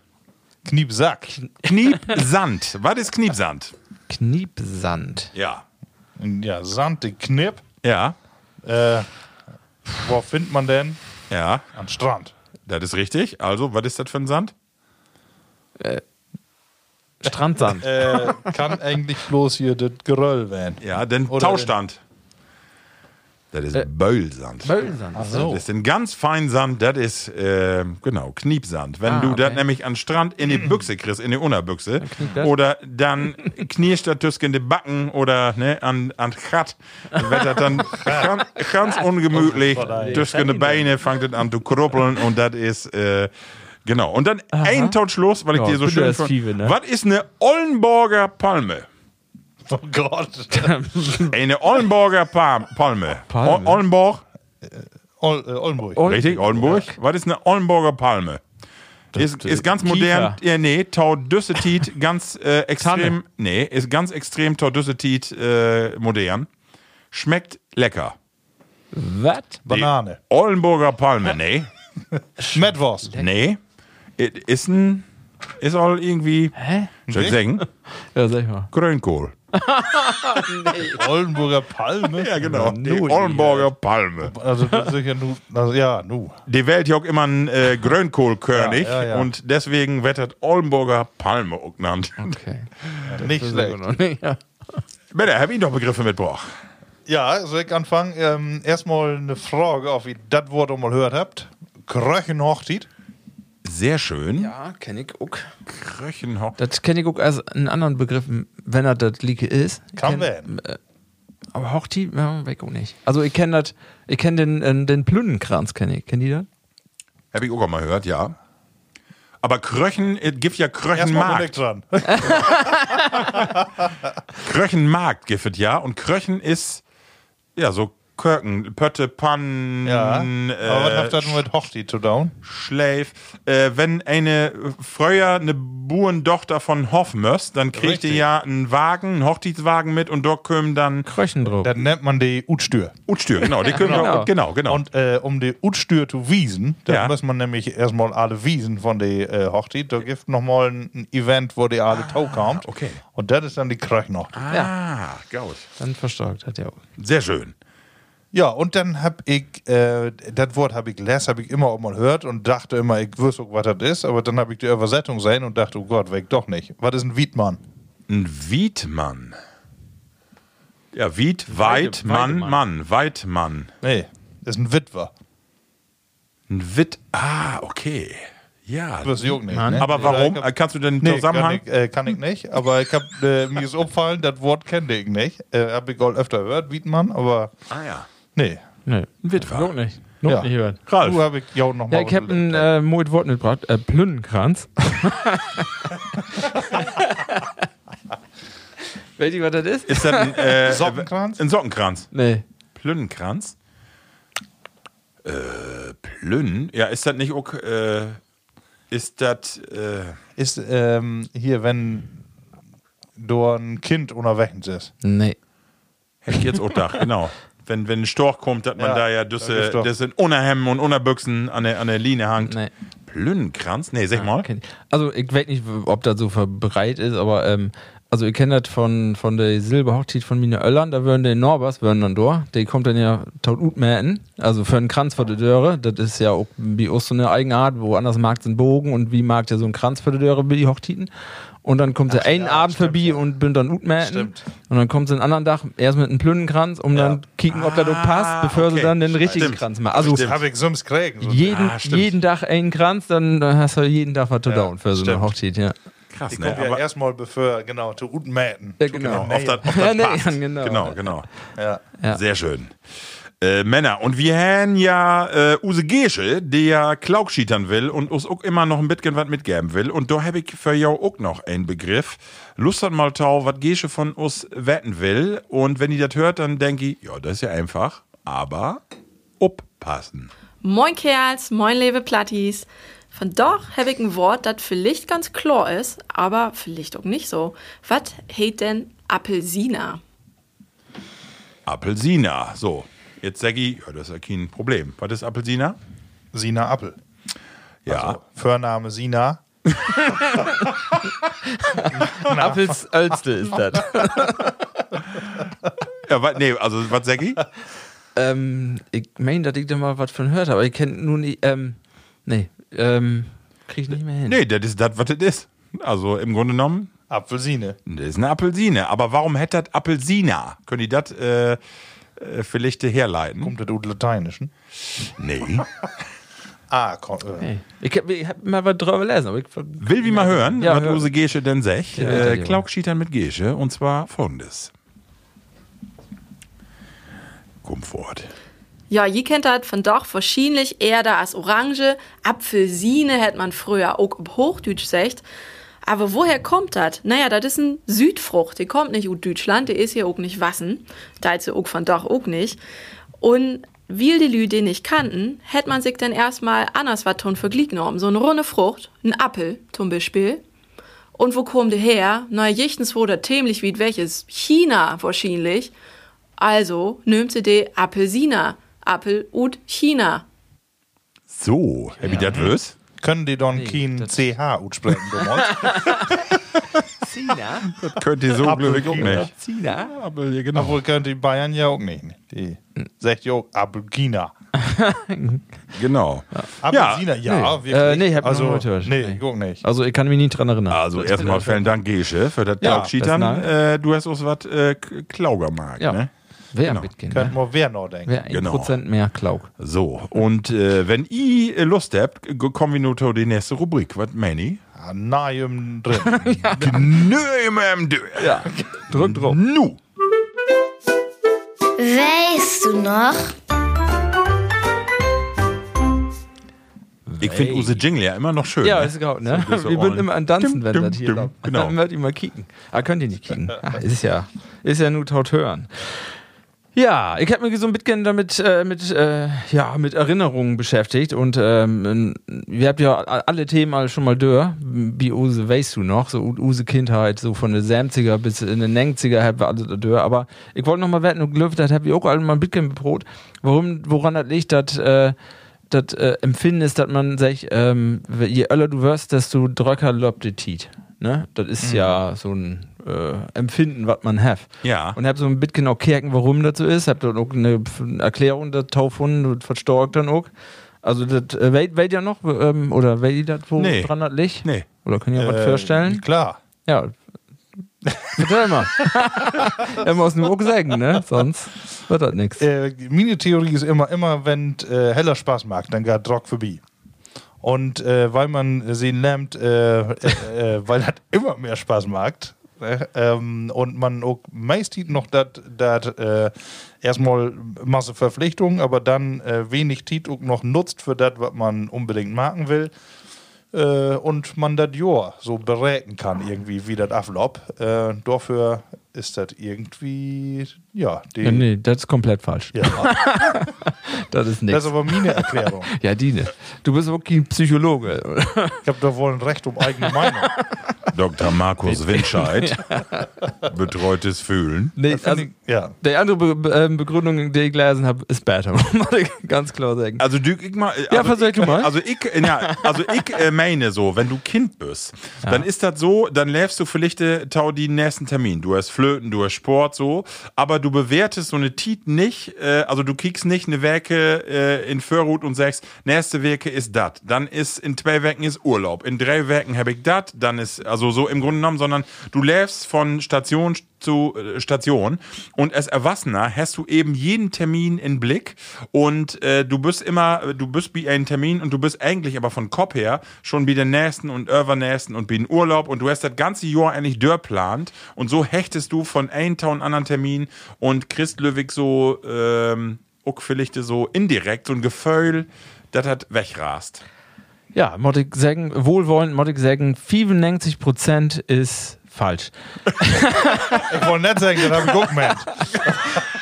Kniepsack. Kniepsand. was ist Kniepsand? Kniepsand. Ja. Ja, Sand, die Knipp. Ja. Äh, wo findet man denn? Ja. Am Strand. Das ist richtig. Also, was ist das für ein Sand? Strandsand. Äh, kann eigentlich bloß hier das Geröll werden. Ja, denn Oder Tauschstand. Das ist Böllsand. Böllsand. Ach so. Das ist ein ganz fein Sand, das ist, äh, genau, Kniepsand. Wenn Ah, du das okay. nämlich an Strand in die Büchse kriegst, in die Unterbüchse, das. oder dann knirschst du das in die Backen oder ne, an, an Chat, dann wird das dann ganz, ganz ungemütlich zwischen die Beine, fängt das an zu kruppeln und das ist, äh, genau. Und dann ein Tauschschluss, weil ich Ja, dir so schön das ne? Was ist eine Ollenborger Palme? Oh Gott. Eine Ollenborger Pa- Palme. Palme? O- Ollenborg, Ol, äh, Oldenburg. richtig? Oldenburg. Was ist eine Ollenborger Palme? Ist, ist ganz modern, ja, nee, Taudüssetit, ganz äh, extrem, nee, ist ganz extrem Taudüssetit äh, modern. Schmeckt lecker. Was? Banane. Die Ollenburger Palme, nee, Schmettwurst. nee. It Ist ein, ist all irgendwie, Hä? soll ich sagen, Ja, sag ich mal. Grünkohl. Oldenburger Palme. Ja, genau. Die nu, Ollenburger Palme. Also, das ist sicher nu, also, ja, nu. Die Welt ja auch immer ein äh, Grünkohlkönig Ja, ja, ja. und deswegen wird das Ollenburger Palme auch genannt. Okay. Nicht schlecht. Ja. Bitte, hab ich noch Begriffe mitgebracht. Ja, soll ich anfangen? Ähm, erstmal eine Frage, ob ihr das Wort auch mal gehört habt. Kröchenhochzeit. Sehr schön. Ja, kenne ich auch. Kröchenhock. Das kenne ich auch als einen anderen Begriff, wenn er das Lieke ist. Kann werden. Aber Hochti, ja, weg auch nicht. Also ich kenne das, ich kenne den, äh, den Plünnenkranz, kenne ich. Kennt ihr das? Habe ich auch mal gehört, ja. Aber Kröchen, es gibt ja Kröchenmarkt. dran. Kröchenmarkt gibt es ja. Und Kröchen ist, ja, so Körken, Pötte, Pannen, Ja. äh, Aber was hat das mit Hochti zu tun? Schleif. Äh, wenn eine Freuer eine Burendochter von Hof möst, dann kriegt die Richtig. ja einen Wagen, einen Hochzeitswagen mit und dort kommen dann Kröchen drauf. Das nennt man die Utstür. Utstür, genau, die können Genau. wir, genau, genau. Und äh, um die Utstür zu wiesen, da Ja. muss man nämlich erstmal alle wiesen von der äh, Hochzeit. Da gibt nochmal ein, ein Event, wo die alle Tau kommt. okay. Und das ist dann die Kröchnoch. ah, gut. Dann verstärkt hat er auch. Sehr schön. Ja, und dann hab ich, äh, das Wort habe ich gelesen, habe ich immer auch mal gehört und dachte immer, ich wüsste auch, was das ist, aber dann habe ich die Übersetzung gesehen und dachte, oh Gott, weg doch nicht. Was ist ein Wiedmann? Ein Wiedmann. Ja, Wied, Weit, Mann. Mann, Weidmann. Nee, das ist ein Witwer. Ein Witt, ah, okay. Ja. Das juckt nicht. Mann. Ne? Aber warum? Hab- Kannst du den Nee, Zusammenhang? Kann ich, äh, kann ich nicht, aber ich hab, äh, mir ist aufgefallen, das Wort kenne ich nicht. Äh, hab ich auch öfter gehört, Wiedmann, aber Ah ja. Nee. Nee, Ein Witwer. noch nicht. Noch Ja. nicht gehört. Ralf. Du habe ich ja auch noch mal Ja, ich habe ein äh, mooit Wort mitgebracht. Äh, Plünnenkranz. Weißt du, was das ist? Ist das ein äh, Sockenkranz? Ein Sockenkranz. Nee. Plünnenkranz? Äh, Plünn? Ja, ist das nicht auch, äh, ist das, äh, Ist ähm, hier, wenn du ein Kind unterwegs ist. Nee. hätte ich jetzt auch gedacht, genau. Wenn, wenn ein Storch kommt, dass man Ja, da ja düsse, das sind Unterhemden und Unterbüchsen an der, an der Linie hangt. Nee. Plünnenkranz? Nee, sag mal. Kenn ich. Also ich weiß nicht, ob das so verbreitet ist, aber ähm, also ich kenne das von, von der Silberhochzeit von Mine Öllern, da würden die Norbers würden dann da, die kommt dann ja taut utmäten, also für einen Kranz vor der Döre, das ist ja auch wie auch so eine Eigenart, woanders mag ein Bogen und wie mag der so ein Kranz vor der Döre bei die Hochzeiten. Und dann kommt sie einen Abend vorbei und bin dann utmäten. Stimmt. Und dann kommt sie einen anderen Tag erst mit einem Plünnenkranz, um dann kicken, ob das auch passt, bevor sie okay. dann den richtigen Stimmt. Kranz machen. Also Das habe ich sonst kriegen. So jeden, Ah, stimmt. jeden Tag einen Kranz, dann dann hast du jeden Tag was zu Ja, down für so eine stimmt. Hochzeit, ja. Krass, Die ne? kommt ja Aber, erstmal bevor, genau, zu guten Mäten. Ja, genau. auf das, auf Ja, das nee, passt. genau. genau, genau. Ja. Ja. Sehr schön. Äh, Männer, und wir haben ja äh, Use Gesche, der Klaugschietern will und uns auch immer noch ein bisschen was mitgeben will. Und da habe ich für jou auch noch einen Begriff. Lust hat mal tau, was Gesche von uns wetten will. Und wenn ihr das hört, dann denke ich, ja, das ist ja einfach, aber aufpassen. Moin Kerls, moin liebe Plattis. Von doch habe ich ein Wort, das vielleicht ganz klar ist, aber vielleicht auch nicht so. Was heißt denn Apelsina? Apelsina. So, jetzt sag ich, ja, das ist ja kein Problem. Was ist Apelsina? Sina Appel. Ja. Also, Vorname Sina. Appels Ölste ist das. ja wa, nee, also, was sag ich? ähm, ich meine, dass ich da mal was von gehört habe, aber ich kenne nur nicht, ähm, nee, ähm, krieg ich nicht mehr hin. Nee, das ist das, was das ist. Also, im Grunde genommen, Apfelsine. Das ist eine Apfelsine. Aber warum hätte das Apfelsina? Können die das äh, äh, vielleicht herleiten? Kommt das aus Lateinischen? Nee. Ah, komm, äh. Ich hab, ich hab mal was drüber gelesen, aber ich Will wie mal hören, Ja, was hör. Use Gesche denn sagt. Ja, äh, ja. Klaukschietern mit Gesche. Und zwar folgendes. Komfort. Ja, ihr kennt das von doch wahrscheinlich eher da als Orange. Apfelsine hätte man früher auch auf Hochdeutsch gesagt. Aber woher kommt das? Naja, das ist ein Südfrucht. Die kommt nicht aus Deutschland, die ist hier auch nicht wassen. Da ist sie auch von doch auch nicht. Und weil die Lü den nicht kannten, hätte man sich dann erstmal anders was tun verglichen genommen. So eine runde Frucht, ein Apfel zum Beispiel. Und wo kommt der her? Na, jichtens der ziemlich wie welches? China wahrscheinlich. Also nimmt sie die Apfelsina. Apfel und China. So, ich das wüs? Können die dann kein CH aussprechen, damals? Sina? Das könnt ihr so glücklich auch nicht. Sina? Aber ja, genau. Obwohl können die Bayern ja auch nicht. Die sagt ja auch Apelgina. Genau. Apelsina, ja, Nee. wirklich. Äh, nee, hab ich also, noch nicht gehört. Nee, Nee. guck nicht. Also ich kann mich nicht dran erinnern. Also erstmal vielen Dank, Gesche, für das Ja, Dank. Äh, du hast uns was äh, K- Klaugermarkt, Ja. ne? Wer Genau. ein bisschen, Könnte ne? wer noch denken. Wer ein Genau. Prozent mehr Klauk. So, und äh, wenn ihr Lust habt, kommen wir nur zu die nächste Rubrik. Was meine ich? Ah, Nahem drin. Im Dö. Ja, drück drauf. Nu. Weißt du noch? Ich finde Use Jingle ja immer noch schön. Ja, ne? ist genau, ne? So, Wir sind immer an Tanzen, wenn das hier läuft. genau. Dann wird ihr mal kicken. Ah, könnt ihr nicht kicken. Ah, ist ja, ist ja nur taut hören. Ja, ich habe mich so ein bisschen damit äh, mit, äh, ja, mit Erinnerungen beschäftigt und ähm, wir habt ja alle Themen alle schon mal durch. Wie Use weißt du noch, so Use Kindheit, so von den 70er bis in den 90er habt wir alle da durch. Aber ich wollte noch mal wetten und gelüftet, das hab ich auch alle mal ein bisschen bebrot. Warum, woran das liegt, dass äh, das äh, Empfinden ist, dass man sich, ähm, je öller du wirst, desto dröcker lobt die Tiet. Ne? Das ist ja so ein äh, Empfinden, was man hat. Ja. Und hab so ein bisschen auch kerken, warum das so ist. Hab dann auch eine Erklärung da gefunden, das verstorgt dann auch. Also das äh, weht, weht ja noch, ähm, oder weht ihr das, wo Nee. dran das liegt? Nee. Oder können ihr was Äh, vorstellen? Klar. Ja. Erzähl mal. er muss nur auch sagen, ne? Sonst wird das nichts. Äh, meine Theorie ist immer, immer wenn äh, heller Spaß macht, dann geht Drock vorbei. Und äh, weil man sehen lernt, äh, äh, äh, weil das immer mehr Spaß macht, äh, ähm, und man auch meist noch dat, äh, erstmal Masse Verpflichtungen, aber dann äh, wenig Tit noch nutzt für das, was man unbedingt machen will. Äh, und man das Jahr so berechnen kann, irgendwie, wie das. Äh, dafür ist das irgendwie, ja, die. Ja, nee, das ist komplett falsch. Ja, Das ist das nichts. ist aber meine Erklärung. Ja, Dine. Du bist wirklich ein Psychologe. Ich habe da wohl ein Recht um eigene Meinung. Dr. Markus Winscheid. Betreutes Fühlen. Nee, also, ich, ja. die andere Be ähm, Begründung, die ich gelesen habe, ist besser. Muss ich ganz klar sagen. Also du, ich mal, Ja, also versuch ich, du mal. Also ich, ja, also ich äh, meine so, wenn du Kind bist, dann ist das so, dann läufst du vielleicht äh, tau die nächsten Termin. Du hast Flöten, du hast Sport so, aber du bewertest so eine Tit nicht, äh, also du kriegst nicht eine Werke äh, in Förrut und sagst, nächste Werke ist dat, dann ist in zwei Werken ist Urlaub, in drei Werken habe ich dat, dann ist also so im Grunde genommen, sondern du läufst von Station zu äh, Station und als Erwachsener hast du eben jeden Termin in Blick und äh, du bist immer, du bist wie ein Termin und du bist eigentlich aber von Kopf her schon wie den nächsten und übernächsten und wie ein Urlaub und du hast das ganze Jahr eigentlich durchplant und so hechtest du von einem Town anderen Termin und kriegst Löwig so ähm, vielleicht so indirekt so ein Gefühl, das hat wegrast. Ja, muss ich sagen, wohlwollend muss ich sagen, 95% ist falsch. Ich wollte nicht sagen, das habe ich auch gemeint.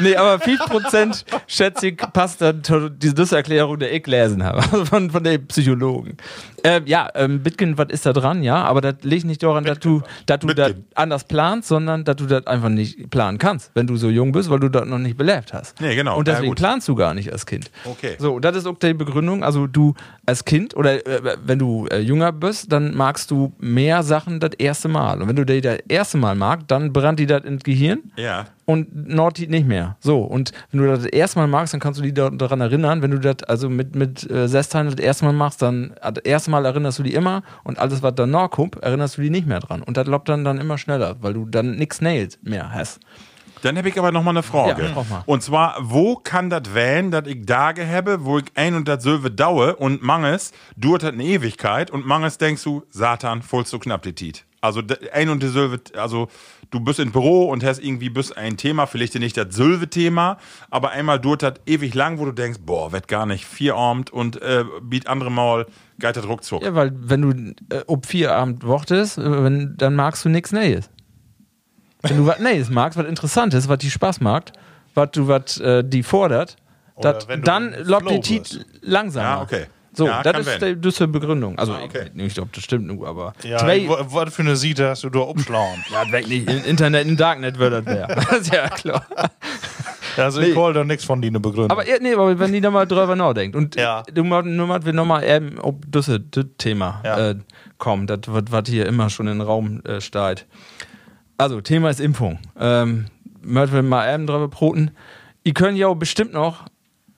Nee, aber 5% schätze ich, passt dann zu dieser Erklärung, die ich gelesen habe, von, von den Psychologen. Ähm, ja, ähm, Bitcoin, was ist da dran? Ja, aber das liegt nicht daran, dass du, dass du das anders planst, sondern dass du das einfach nicht planen kannst, wenn du so jung bist, weil du das noch nicht belebt hast. Nee, genau. Und Ja, deswegen gut. planst du gar nicht als Kind. Okay. So, das ist auch die Begründung. Also du als Kind oder äh, wenn du äh, jünger bist, dann magst du mehr Sachen das erste Mal. Und wenn du die das erste Mal magst, dann brennt die das ins Gehirn Ja. und Naughty nicht mehr. So, und wenn du das erste Mal magst, dann kannst du die da- daran erinnern. Wenn du das also mit, mit äh, Sestine das erste Mal machst, dann äh, das erste Mal erinnerst du die immer und alles, was danach kommt, erinnerst du die nicht mehr dran. Und das läuft dann, dann immer schneller, weil du dann nichts Nails mehr hast. Dann habe ich aber noch mal eine Frage. Ja, mal. Und zwar, wo kann das wählen, dass ich Tage habe, wo ich ein und das Silve daue und manges dauert das eine Ewigkeit und manges denkst du, Satan, voll zu knapp die Tiet. Also ein und die Silve, also du bist im Büro und hast irgendwie bist ein Thema, vielleicht nicht das Silve-Thema, aber einmal dauert das ewig lang, wo du denkst, boah, wird gar nicht vierarmt und äh, biet andere Mal geht das ruckzuck. Ja, weil wenn du äh, ob vier Abend wartest, äh, wenn, dann magst du nichts Neues. Wenn du was Neues magst, was Interessantes, was die Spaß macht, was du was äh, die fordert, dat, dann lobt die Tiet langsamer. Ja, okay. So, Ja, das ist die düsse Begründung. Also, okay. ich, ich glaube, das stimmt nur, aber. Ja, was für eine Siete hast du da umschlagen? ja, weg nicht. Im Internet, im Darknet wird das wer. Das ist ja klar. Also Nee. ich wollte da nichts von dir begründen. Aber ja, nee, aber wenn die da mal drüber nachdenkt und Ja. du mal, nur mal, wir nochmal eben ob das Thema Ja. äh, kommen, das was hier immer schon in den Raum äh, steht. Also Thema ist Impfung. Ähm, wir mal eben drüber broten. Ihr könnt ja auch bestimmt noch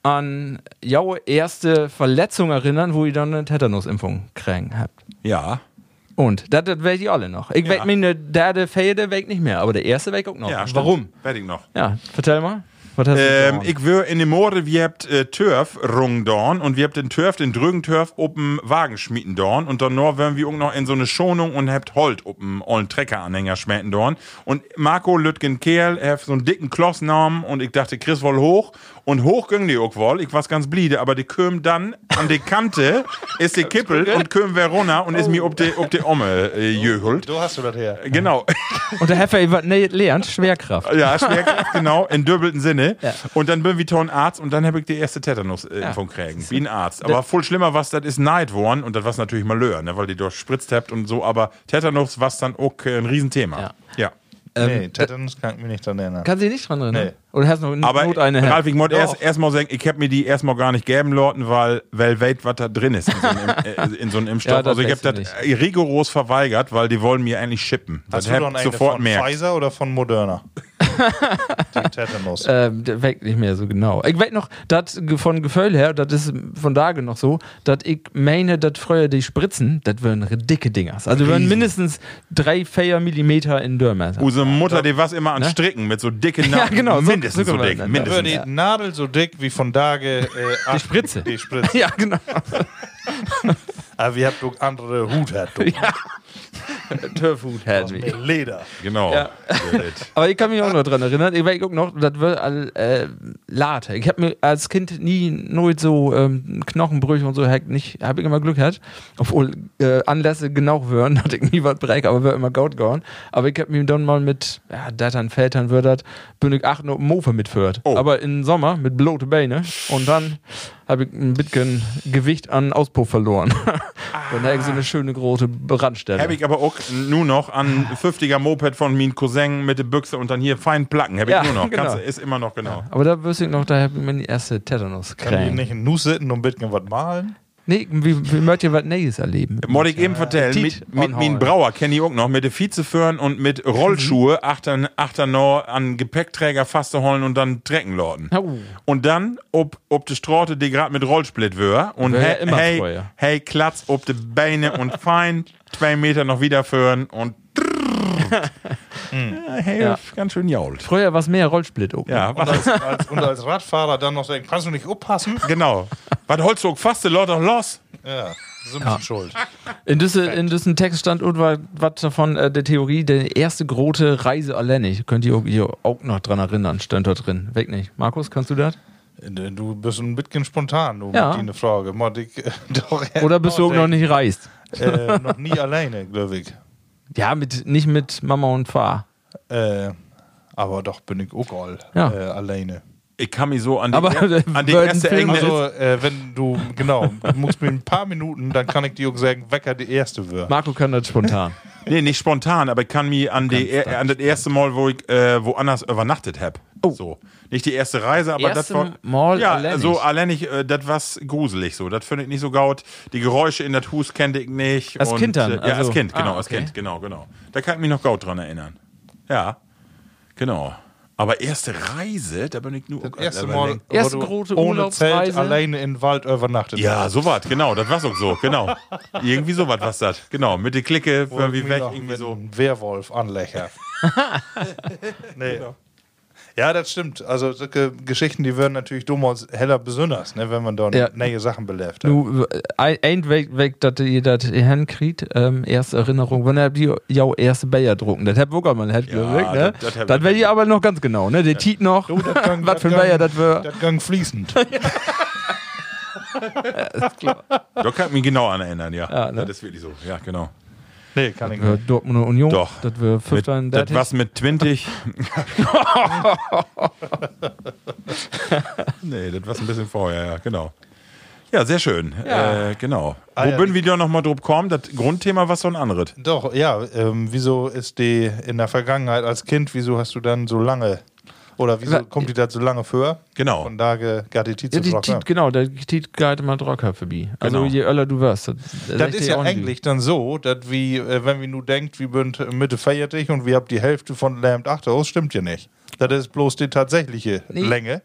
an jaue erste Verletzung erinnern, wo ihr dann eine Tetanusimpfung kriegen habt. Ja. Und das, das weiß ich alle noch. Ich Ja. weiß mir, der, der Fäde weg nicht mehr, aber der erste weg auch noch. ja stimmt. Warum? Werd ich noch. Ja, vertell mal. Was hast du Ähm, ich wär in dem Morde, wir habt äh, Turf rung dorn und wir habt den Turf, den Drögenturf, oben Wagen schmieden dorn und dann noch wären wir auch noch in so eine Schonung und habt Holt oben ollen Treckeranhänger schmähten dorn und Marco Lütgen Kerl hat so einen dicken Kloss genommen und ich dachte, Chris wohl hoch und hoch ging die auch wohl, ich war's ganz bliede, aber die köm dann an die Kante, ist die Kippel und köm runter und ist mir ob die, ob die Omme äh, jöhelt. Du hast du das her. Genau. Und der Heffer ne, lernt, Schwerkraft. Ja, Schwerkraft, genau, in doppelten Sinne. Und dann bin ich to ein Arzt und dann habe ich die erste Tetanus-Impfung kriegen. Wie ein Arzt. Aber voll schlimmer was, das ist Neid worden und das war natürlich Malheur, ne, weil die dort spritzt habt und so. Aber Tetanus war dann auch äh, ein Riesenthema. Ja. ja. Nee, Tetanus kann ich mich nicht dran erinnern. Kannst du dich nicht dran erinnern? Nee. Oder hast du noch Aber Not eine Ralf, ich muss Doch. erst, erst mal sagen, ich habe mir die erstmal gar nicht geben lassen, weil, weil weit, was da drin ist in so einem, äh, in so einem Impfstoff. Ja, also ich habe das du rigoros verweigert, weil die wollen mir eigentlich shippen. Hast Das du hab dann ich eine sofort von merkt. Pfizer oder von Moderna? Tetanus. Ähm, der weg nicht mehr so genau. Ich weiß noch, das von Gefühl her, das ist von da noch so, dass ich meine, dass früher die Spritzen, das wären dicke Dingers. Also wären mindestens drei, vier Millimeter in Durchmesser. Unsere Mutter, die was immer an Ne? Stricken mit so dicken Ja, Nadeln. genau, so- mindestens so so, dick. Mindestens. die Nadel so dick wie von Dage äh, Die Spritze. Die Spritze. Ja, genau. Aber wir habt doch andere Hut, hat du. Turfhut hat wie. Mit Leder. Genau. Ja. Aber ich kann mich auch noch dran erinnern. Ich weiß auch noch, das war all, äh, Late. Ich habe mir als Kind nie nooit so ähm, Knochenbrüche und so hab nicht, habe ich immer Glück gehabt. Obwohl äh, Anlässe genau wären, hatte ich nie was break, aber wäre immer gut gegangen. Aber ich habe mir dann mal mit ja, Dattern, Vätern würdert, bin ich acht Mofa mitführt. Oh. Aber im Sommer mit blote Beine und dann habe ich ein bisschen Gewicht an Auspuff verloren. dann habe ich so eine schöne große Brandstelle. Habe ich aber auch nur noch an 50er Moped von meinem Cousin mit der Büchse und dann hier fein Placken. Habe ich Ja, nur noch. genau. Kannst, ist immer noch genau. Aber da wüsste ich noch, da habe ich mir die erste Tetanus Kann die kriegen. nicht in Nuss sitzen und ein bisschen was malen? Nee, wie, wie möchtet ihr was Neues erleben? Mod ich eben vertellen, Tiet mit, mit meinen Brauer kenne ich auch noch, mit der Vizeführen und mit Rollschuhe achter, achter noch an Gepäckträger fast holen und dann trecken lauten. Au. Und dann, ob, ob die Straße, die gerade mit Rollsplit wär, und Wär ja hey, hey, klatz ob die Beine und fein zwei Meter noch wieder führen und ja, hey, Ja. ganz schön jault. Früher war es mehr Rollsplit. auch. Ja, Und als, als, und als Radfahrer dann noch sagen, kannst du nicht aufpassen? Genau. Was holst du fast, Leute doch los? Ja, so ein bisschen schuld. In diesem Text stand und war was davon äh, der Theorie, der erste große Reise alleinig. Könnt ihr ihr auch noch dran erinnern, stand dort drin. Weg nicht. Markus, kannst du das? Du bist ein bisschen spontan, du Ja. deiner Frage. Mod ich, äh, doch, Oder bist du auch noch nicht reist? Äh, noch nie alleine, glaube ich. Ja, mit, nicht mit Mama und Pfarr. Äh, aber doch bin ich auch all Ja. äh, alleine. Ich kann mich so an die, Aber, er- an die erste Film- Engel. Also, äh, wenn du, genau, du musst mir ein paar Minuten, dann kann ich dir auch sagen, wecker die erste wird. Marco kann das spontan. Nee, nicht spontan, aber ich kann mich an, die, er, an das erste Mal, wo ich äh, woanders übernachtet habe. So. Nicht die erste Reise, aber das war. Mal ja, alleinig. so alleinig, äh, das war gruselig so. Das finde ich nicht so gaut. Die Geräusche in das Hus kannte ich nicht. Als und, Kind dann, Äh, ja, also- als Kind, genau, Ah, als okay. Kind, genau, genau. Da kann ich mich noch gaut dran erinnern. Ja, genau. Aber erste Reise, da bin ich nur. Das erste Mal, Erste große ohne Zelt Urlaubsreise. alleine in den Wald übernachtet Ja, hast. so was, genau, das war auch so, genau. Irgendwie so was was das. Genau, mit der Clique, irgendwie weg, irgendwie so. einem Werwolf anlächer. nee. Ja, das stimmt. Also solche Geschichten, die werden natürlich damals heller besonders, ne, wenn man da Ja. neue Sachen belebt hat. Du, äh, ein Weg, weg dass ihr das hinkriegt, ähm, erste Erinnerung, wenn er die ja erste Bayer drucken, das hat Wuggermann, hat Ja, ja, ne? das- das ich- wäre die aber noch ganz genau, ne? Der Tiet noch, Du, das gang- was für ein das Bayer gang- das wär. Das gang fließend. Da kann ich mich genau an erinnern, ja. Ja, ne? Das ist wirklich so, ja, genau. Nee, kann ich Wär nicht. Dortmunder Union, Doch. das wäre Mit, fünfter das was mit 20. nee, das war ein bisschen vorher, ja, genau. Ja, sehr schön. Ja. Äh, genau. Ah, Wo ja, bin wir da nochmal drauf gekommen? Das Grundthema war so ein anderes. Doch, ja, ähm, wieso ist die in der Vergangenheit als Kind, wieso hast du dann so lange, oder wieso kommt die da so lange vor? Genau. Von da geht die Tiet Ja, zu die. Tiet, genau, der Tiet geht immer Drocker vorbei. Also Genau. je öller du wirst. Das, Das ist ja eigentlich dann so, dass wie, äh, wenn wir nur denkt, wir sind Mitte feiertig und wir haben die Hälfte von Lamp 8 aus, stimmt ja nicht. Das ist bloß die tatsächliche Nee. Länge.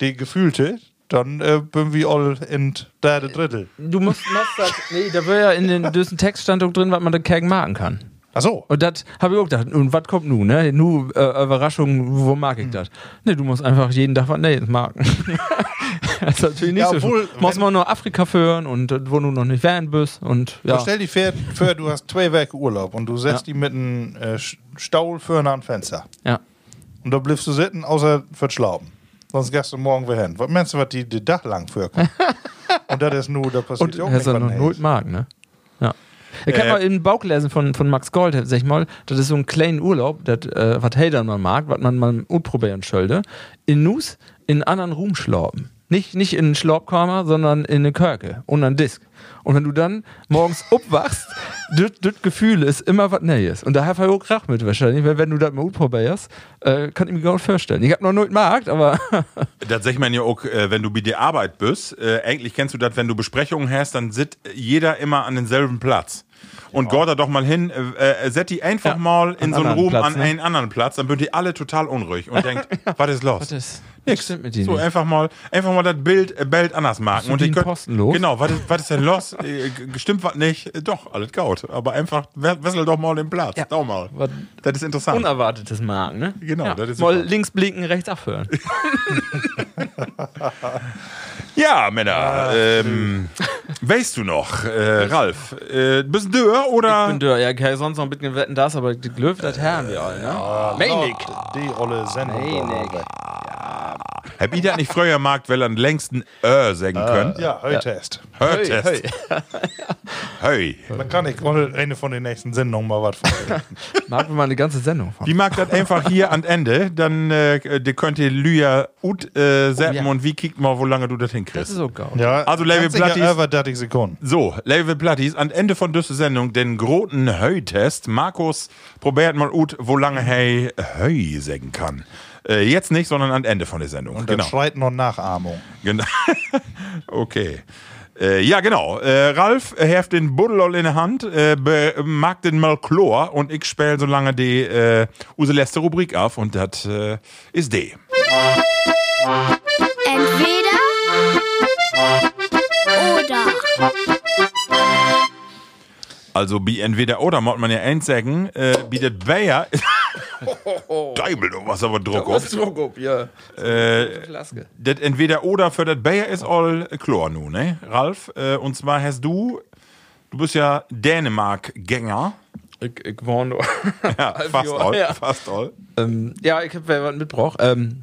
Die gefühlte, dann äh, bin wir all in der Drittel. Du musst, musst das, nee, da wäre ja in den düsen Textstandung drin, was man da gegen machen kann. Ach so. Und das habe ich auch gedacht. Und was kommt nun, ne? Nu, äh, Überraschung, wo mag ich Hm. das? Ne, du musst einfach jeden Tag was Neues marken. das ist natürlich nicht Ja, so obwohl, schön. Muss man nur Afrika führen und äh, wo du noch nicht werden bist. Und ja. Ja. Stell dir vor, vor, du hast zwei Wochen Urlaub und du setzt die mit einem äh, Staul für ein Fenster. ja. Und da bleibst du sitzen, außer für Schlauben. Sonst gehst du morgen wieder hin. Was meinst du, was die, die Dach lang vorkommt? und das ist nur, da passiert Und ja auch hast nicht du noch was null Neues. Mark, ne? Ich kann Äh, mal in den Bauch lesen von, von Max Gold, sag ich mal, das ist so ein kleiner Urlaub, das, äh, was hey dann mal mag, was man mal utprobieren sollte. In Nus in anderen Ruhm schlauben. Nicht, nicht in einen Schlaubkammer, sondern in eine Körke und einen Disk. Und wenn du dann morgens aufwachst, das Gefühl ist immer was Neues. Und da habe ich auch Krach mit wahrscheinlich, weil wenn du das mal utprobierst, äh, kann ich mir gar nicht vorstellen. Ich habe noch nicht Markt, aber Das sagt man ja auch, äh, wenn du bei der Arbeit bist. Äh, eigentlich kennst du das, wenn du Besprechungen hast, dann sitzt jeder immer an denselben Platz. Und geht da doch mal hin, äh, äh, set die einfach Ja, mal in so einen Raum Platz, an ne? einen anderen Platz, dann wird die alle total unruhig und denkt, was ist los? das Nix. stimmt mit So nicht. einfach mal, einfach mal das Bild, äh, Bild anders marken. und die könnt- Posten los? Genau, was ist, was ist denn los? Äh, Stimmt was nicht? Äh, Doch, alles gaut. Aber einfach, we- wessel doch mal den Platz. Ja. Doch mal. Was Das ist interessant. Unerwartetes Marken, ne? Genau, das ist Mal super. links blinken, rechts abhören. Ja, Männer. Ähm, weißt du noch, äh, Ralf, äh, bist du Dörr oder? Ich bin Dörr, ja, kann ich sonst noch ein bisschen wetten das, aber die Glöwe, das haben wir alle, ne? Meinig. Die olle Sendung. Meinig. Hab ich das nicht früher Markt, weil er den längsten Ö sagen können? Ja, heute ist. Hörtest. Hey. Da kann ich mal eine von den nächsten Sendungen mal was von dir. Mag wir mal eine ganze Sendung von. Die mag das einfach hier an Ende, dann äh, die könnt ihr Lüja ut äh, setzen Oh, ja. und wie kickt mal, wo lange du das Das hinkriegst. ist so geil. Ja, Also, Level Platties- Über 30 Sekunden. So, Level Platties, an Ende von dieser Sendung den großen Heu-Test. Markus probiert mal ut, wo lange hey Heu sagen kann. Äh, jetzt nicht, sondern am Ende von der Sendung. Und dann genau. schreit noch Nachahmung. Genau. okay. Äh, ja, genau. Äh, Ralf heft den Buddel in der Hand, äh, mag den mal Chlor und ich spiele so lange die äh, unsere letzte Rubrik auf und das äh, ist die. Entweder oder. Also, wie entweder oder, muss man ja eins sagen, äh, bietet Bayer. Deibel, du was aber Druck auf. Druck auf, ja. Äh, das entweder oder für das Bayer ist all Chlor nun, ne? Ralf, äh, und zwar hast du, du bist ja Dänemark-Gänger. Ich, ich war nur. Ja, fast all, ja. fast all. ähm, ja, ich hab wer was mitgebracht. Ähm,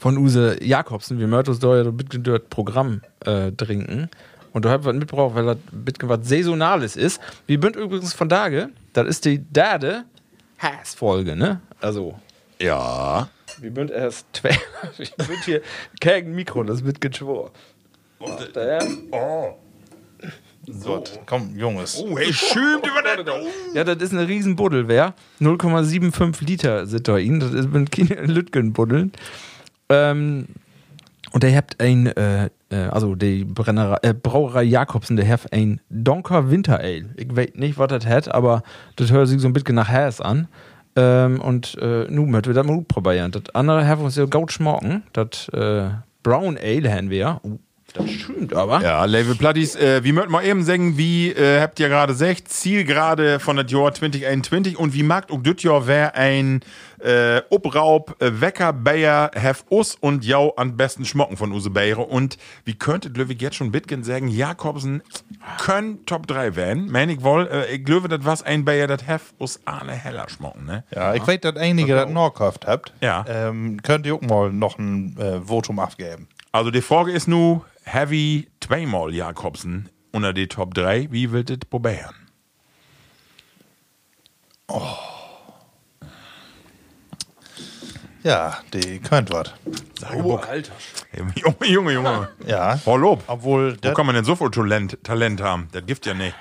von Use Jakobsen, da ja so ein bisschen das Programm äh, trinken. Und du hast was mitgebracht, weil das bisschen was Saisonales ist. Wir sind übrigens von Tage, das ist die Dade Hass-Folge, ne? Also, Ja. wir sind erst ich bin hier kein Mikro, das wird geschworen. Und, äh, So. Komm, Junges. Oh, hey, schön über das. Oh. Ja, das ist eine riesen Buddel, wer? 0,75 Liter sind da in. Das ist mit Lütgen-Buddeln. Ähm, und der habt ein, äh, also die Brennerei, äh, Brauerei Jakobsen, der hat ein Donker Winter Ale. Ich weiß nicht, was das hat, aber das hört sich so ein bisschen nach Häs an. Ähm, und äh, nun möchten wir das mal probieren. Das andere haben wir uns ja gut schmecken. Das äh, Brown Ale haben wir. Oh, das stimmt aber. Ja, Level Platties, äh, wie möchten wir eben sagen, wie äh, habt ihr gerade gesagt, Zielgerade von das Jahr 2021 und wie mag auch das Jahr wär ein äh, Obraub, äh, Wecker, Bayer, have us und jau an besten schmocken von Use Bayer und wie könntet Löwig jetzt schon Bitgen sagen, Jakobsen können Top 3 werden, mein ich wohl, äh, ich glaube, das was ein Bayer, das have us Arne heller schmocken, ne? Ja, ich weiß, dass einige das noch gekauft habt. Ja. Ähm, könnt ihr auch mal noch ein äh, Votum abgeben. Also die Frage ist nu, Heavy zweimal Jakobsen unter die Top 3, wie wird das probieren? Ja, die könnt was. Oh, Alter. Junge, Junge, Junge. Ja. Voll Lob. Obwohl, Wo kann man denn so viel Talent, Talent haben? Das gibt ja nicht.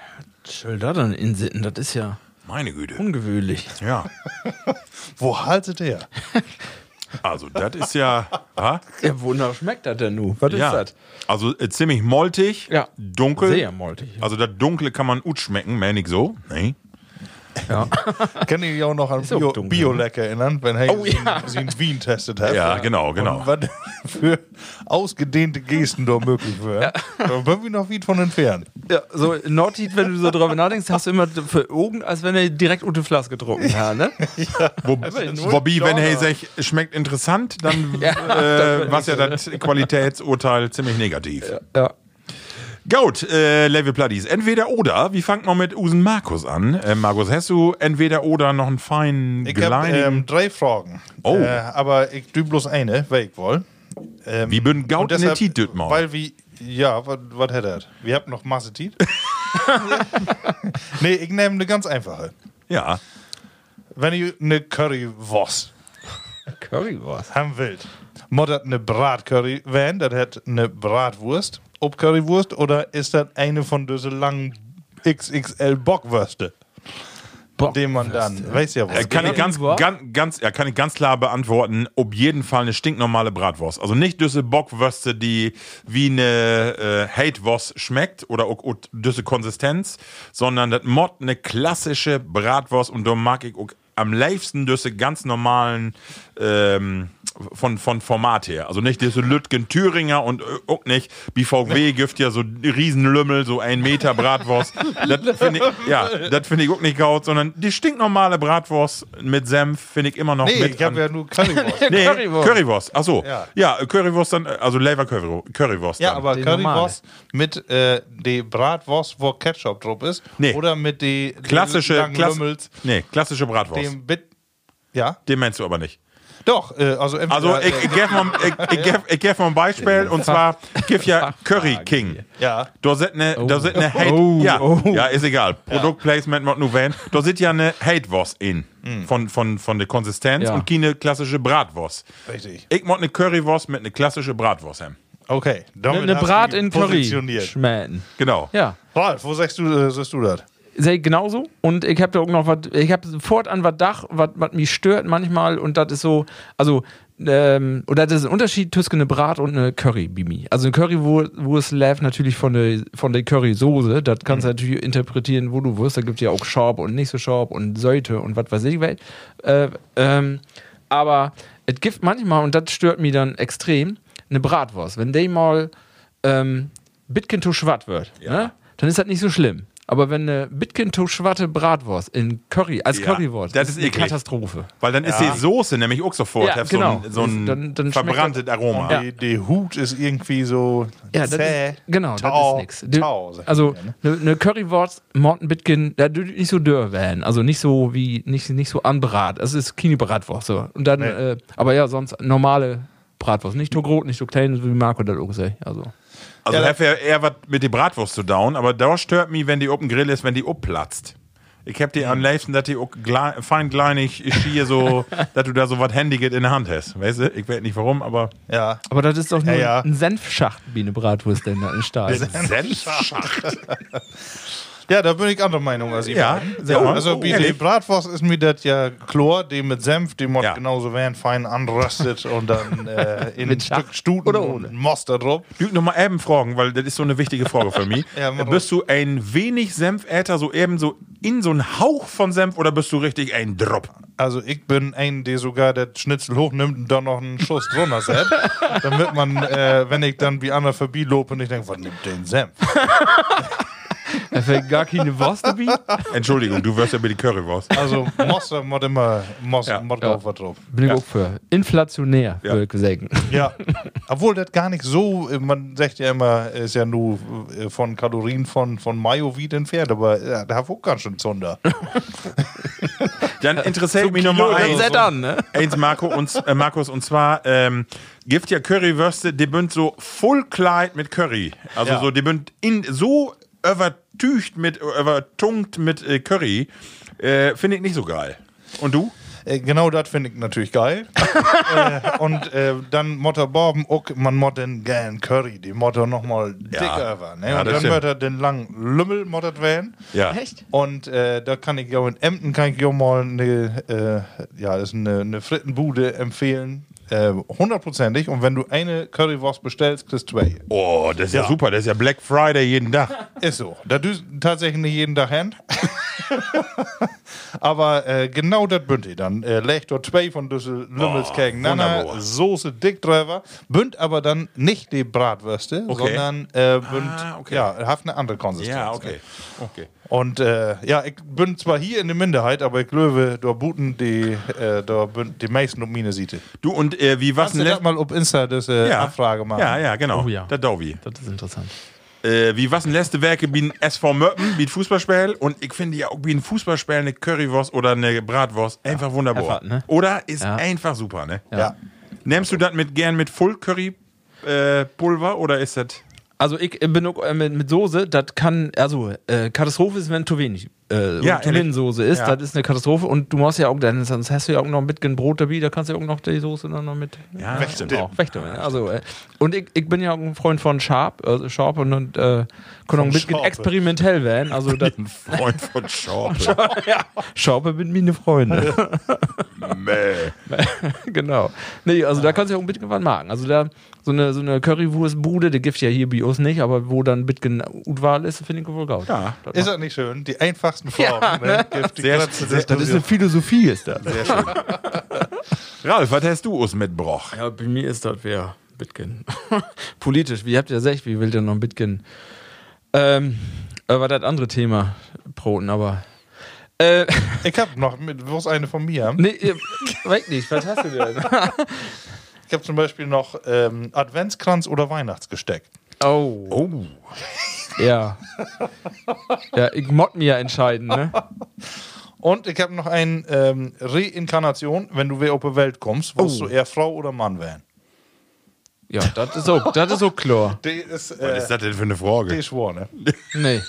Soll da dann in Sitten? Das ist ja Meine Güte. ungewöhnlich. Ja. wo haltet ihr? Also, das ist ja. Ha? Ja, wonach schmeckt das denn nu? Was ist ja. das? Also, äh, ziemlich moltig. Ja. Dunkel. Sehr moltig. Also, das Dunkle kann man gut schmecken, meine ich so. Nee. Ja. Kann ich auch noch an Bio, dunkel, Bioleck erinnern, wenn er Oh, sie, ja. sie in Wien testet hat. Ja, genau, genau. Und was für ausgedehnte Gesten da möglich wären. Da würden wir noch weit von entfernt. ja, so in Nordheat, wenn du so drüber nachdenkst, hast du immer für Augen, als wenn er direkt unter Flasche getrunken hat, ne? Wo, null wobei, wenn er sagt, schmeckt interessant, dann Ja, äh, war ja das Qualitätsurteil ziemlich negativ. Ja. Gut, äh, Level Pladies. Entweder oder. Wie fangt man mit Usen Markus an? Äh, Markus, hast du entweder oder noch einen feinen Ich habe ähm, drei Fragen. Oh. Äh, aber ich du bloß eine, weil ich wohl. Ähm, Wie bünden Gaut und in der Tiet mal? Weil wie, ja, was hätte er? Wir haben noch Masse Tiet. nee, ich nehme eine ganz einfache. ja. Wenn ihr eine Currywurst Currywurst. haben muss das eine Bratcurry werden, das hat eine Bratwurst, ob Currywurst, oder ist das eine von diesen langen XXL Bockwürste, den man dann, weiß ja was. Äh, kann ich ganz, ganz, ganz, ja, kann ich ganz klar beantworten, auf jeden Fall eine stinknormale Bratwurst. Also nicht diese Bockwürste, die wie eine äh, Hatewurst schmeckt oder auch, auch diese Konsistenz, sondern das Mod eine klassische Bratwurst und da mag ich auch am liebsten diese ganz normalen ähm, von, von Format her. Also nicht diese Lütgen Thüringer und äh, auch nicht BVW gibt ja so Riesenlümmel, so ein Meter Bratwurst. das finde ich, ja, das finde ich auch nicht gaut, sondern die stinknormale Bratwurst mit Senf finde ich immer noch nee, mit ich habe ja nur Currywurst. Nee, Currywurst. Currywurst. Ach so. Ja. Ja, Currywurst dann, also Lever Curry- Currywurst. Ja, dann. aber Die Currywurst mit äh, die Bratwurst, wo Ketchup drauf ist. Nee. Oder mit die, die klassische, langen klass Lümmels, nee, klassische Bratwurst. dem Bit. Ja, Den meinst du aber nicht. Doch. Äh, also entweder, Also ich, ich gebe mal, ich, ich geb, ich geb mal ein Beispiel und zwar gibt ja Curry King. ja. Da sind eine, da sind eine Hate, Oh, ja, oh. ja, ist egal. Produktplacement mod nur wenn. Da sind ja eine Hatewurst in. Von, von, von der Konsistenz Ja. und keine klassische Bratwurst. Richtig. Ich mod eine Currywurst mit eine klassische Bratwurst haben. Okay. Damit Eine hast du Brat in Curry schmähen. Genau. Ja. Ralf, wo sagst du, äh, sagst du das? Sehe ich genauso. Und ich habe da auch noch was, ich habe sofort an was Dach, was mich stört manchmal. Und das ist so, also, ähm, oder das ist ein Unterschied zwischen eine Brat und eine Curry Bimi. Also eine Curry, wo, wo es läuft natürlich von der, von der Currysoße. Das kannst du natürlich interpretieren, wo du wirst. Da gibt es ja auch Scharp und nicht so Scharp und Säute und was weiß ich. Äh, ähm, aber es gibt manchmal, und das stört mich dann extrem, eine Bratwurst. Wenn die mal ähm, Bitkin to schwatt wird, ne? dann ist das nicht so schlimm. Aber wenn eine Bitkin to schwatte Bratwurst in Curry, als Ja, Currywurst, das ist eine eklig. Katastrophe. Weil dann ist die Soße nämlich auch sofort Ja, hat genau. so ein, so ein Dann- verbranntes Aroma. Ja. Die, die Hut ist irgendwie so Ja, das zäh. ist, genau, Tau, das ist nichts. Also ja, ne? eine ne Currywurst, Morten Bitkin, da nicht so dürr werden. Also nicht so wie, nicht, nicht so anbrat. Es ist keine Bratwurst. So. Und dann, Nee. äh, aber ja, sonst normale Bratwurst. Nicht so groß, nicht so klein, so wie Marco das auch gesagt Also. Also Ja, ja, eher, was mit der Bratwurst zu down, aber da stört mich, wenn die oben Grill ist, wenn die upplatzt. Ich hab die am liebsten, dass die auch glei- fein kleinig ist hier so, dass du da so was Händiges in der Hand hast. Weißt du? Ich weiß nicht warum, aber. Ja. Aber das ist doch nur Ja, ja. ein Senfschacht wie eine Bratwurst denn da in Stahl. Senfschacht. Ja, da bin ich anderer Meinung als ihr. Ja, gut. Also Oh, wie die ehrlich? Bratwurst ist mir das ja Chlor, die mit Senf, die muss Ja. genauso werden, fein anröstet und dann äh, in ein Stück Stuten oder ohne? und Moster drauf. Du noch mal eben fragen, weil das ist so eine wichtige Frage für mich. Ja, bist du ein wenig Senfäter, so eben so in so einen Hauch von Senf oder bist du richtig ein Drop? Also ich bin ein, der sogar das Schnitzel hochnimmt und dann noch einen Schuss drunter setzt, damit man, äh, wenn ich dann wie Anna vorbeilope und ich denke, was nimmt den Senf? Da fällt gar keine Wurst dabei. Entschuldigung, du wirst ja mit die Currywurst. Also Moster muss immer Moster, Ja. muss Ja. drauf was drauf. Bin ich auch für. Inflationär, Ja. würde ich sagen. Ja, obwohl das gar nicht so, äh, man sagt ja immer, ist ja nur äh, von Kalorien von, von Mayo wie entfernt, aber ja, da hat auch ganz schön Zunder. Dann interessiert mich noch mal Dann eins. an, ne? Eins, Marco, und, äh, Markus, und zwar ähm, gibt ja Currywürste, die bünd so voll Kleid mit Curry. Also Ja. so, die bünd in so übertücht mit, übertunkt mit äh, Curry. Äh, Finde ich nicht so geil. Und du? Äh, genau das finde ich natürlich geil. äh, und äh, dann Motter Borben, auch, man muss den gern Curry, die Motter nochmal dicker war. Ne? Ja, und dann wird er den langen Lümmel mottert werden. Ja. Echt? Und äh, da kann ich ja in Emden kann ich ja mal eine, äh, ja, das ist eine, eine Frittenbude empfehlen. Äh, Hundertprozentig. Und wenn du eine Currywurst bestellst, kriegst du zwei. Oh, das ist ja. Ja. super. Das ist ja Black Friday jeden Tag. Ist so. Da du tatsächlich nicht jeden Tag hin. Aber äh, genau das bünd ich dann. Äh, legt dort zwei von diesen Lümmels Oh. Soße dick drüber, bünd aber dann nicht die Bratwürste, Okay. sondern äh, bünd, Ah, okay. ja, hat eine andere Konsistenz. Ja, okay. okay. Und äh, ja, ich bin zwar hier in der Minderheit, aber ich glaube, da buten die, äh, da bünd die meisten um meine Seite. Du und äh, wie was Kannst du das mal auf Insta das äh, ja. Abfrage machen? Ja, ja, genau. Oh ja. Der Dovi. Das ist interessant. Äh, wie was ein letzte Werke wie ein SV Möppen, wie ein Fußballspiel und ich finde ja auch wie ein Fußballspiel eine Currywurst oder eine Bratwurst einfach wunderbar. Einfach, ne? Oder ist Ja. einfach super, ne? Ja. Nimmst du das mit gern mit Full Curry äh, Pulver oder ist das Also ich bin äh, mit, mit Soße, das kann, also äh, Katastrophe ist, wenn zu wenig äh, Ja, zu wenig Soße ist, Ja. das ist eine Katastrophe und du musst ja auch, dann sonst hast du ja auch noch mit ein Brot dabei, da kannst du ja auch noch die Soße dann noch mit Ja, Wegdippen. auch wegdippen. Also, äh, und ich, ich bin ja auch ein Freund von Sharp, also Sharp und, und äh, kann auch ein bisschen Schorpe. experimentell werden. Also das, ein Freund von Schorpe? ja, Sharp sind meine Freunde. Mäh. genau. Nee, also da kannst du ja auch ein bisschen was machen. Also da so eine, so eine Currywurstbude, die gibt ja hier bei uns nicht, aber wo dann ein bisschen ist, finde ich wohl gut. Ja. das, Ist das nicht schön? Die einfachsten Formen. Ja, ne? Gibt die Sehr- ganze sehr- das ist eine Philosophie, ist das. Sehr schön. Ralf, was hast du uns mitgebracht? Ja, bei mir ist das wer Bitcoin. Politisch, wie habt ihr gesagt, wie will ihr noch ein Bitcoin? Ähm, äh, war das andere Thema, Broten, aber. Äh, Ich hab noch, mit, wo ist eine von mir? nee, weg nicht, was hast du denn? Ich habe zum Beispiel noch ähm, Adventskranz oder Weihnachtsgesteck. Oh. Oh. Ja. Ja, ich mod mir ja entscheiden, ne? Und ich habe noch eine ähm, Reinkarnation, wenn du wieder auf die Welt kommst, willst Oh. du eher Frau oder Mann werden? Ja, das ist auch, das ist auch klar. Die ist, Was äh, ist das denn für eine die Frage? ist schwor, ne? Nee,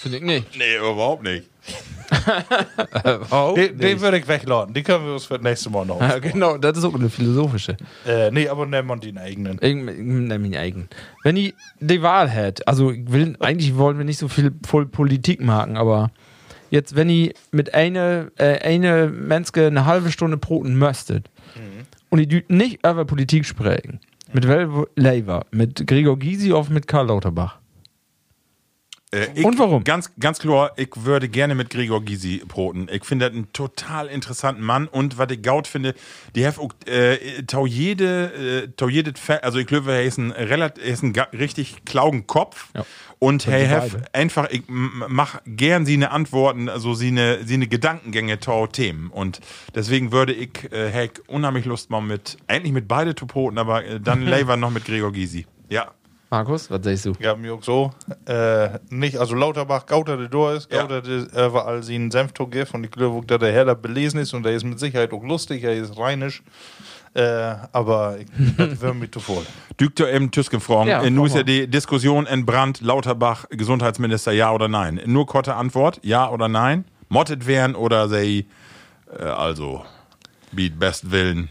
finde ich nicht. Nee, überhaupt nicht. Oh, Die, die würde ich wegladen. Die können wir uns für das nächste Mal noch. Genau, das ist auch eine philosophische. äh, nee, aber nehmen wir den eigenen. Ich, ich nehme ihn eigen. Wenn ich die Wahl hätte, also will, eigentlich wollen wir nicht so viel Politik machen, aber jetzt, wenn ich mit einer äh, eine Menske eine halbe Stunde broten möchtet und ich dü- nicht über Politik sprechen, mit welchem Lever? Mit Gregor Gysi oder mit Karl Lauterbach? Äh, ich, Und warum? Ganz, ganz klar, ich würde gerne mit Gregor Gysi broten. Ich finde das einen total interessanten Mann und was ich gaut finde, die auch, äh, tau jede, äh, tau jede, also ich glaube, er ist ein relativ, er ist ein richtig klaugen Kopf. Ja. Und hey, have beide. einfach, ich mach gern sie eine Antworten, also sie eine, sie eine Gedankengänge tau Themen. Und deswegen würde ich, äh, hey, unheimlich Lust mal mit, eigentlich mit beide zu broten, aber äh, dann lieber noch mit Gregor Gysi. Ja. Markus, was sagst du? Ja, mir auch so. Äh, nicht, also Lauterbach, Gauter der Door ist, Ja. Gauter der äh, überall sie einen Senf gibt und ich glaube, dass der heller belesen ist und der ist mit Sicherheit auch lustig, er ist rheinisch. Äh, aber ich, wäre mir zu voll. Dükter im Tüsken fragen. Ja, Ja, Nun ist ja die Diskussion entbrannt, Lauterbach, Gesundheitsminister, ja oder nein. Nur kurze Antwort, ja oder nein. Mottet werden oder sei, äh, also, beat best Willen.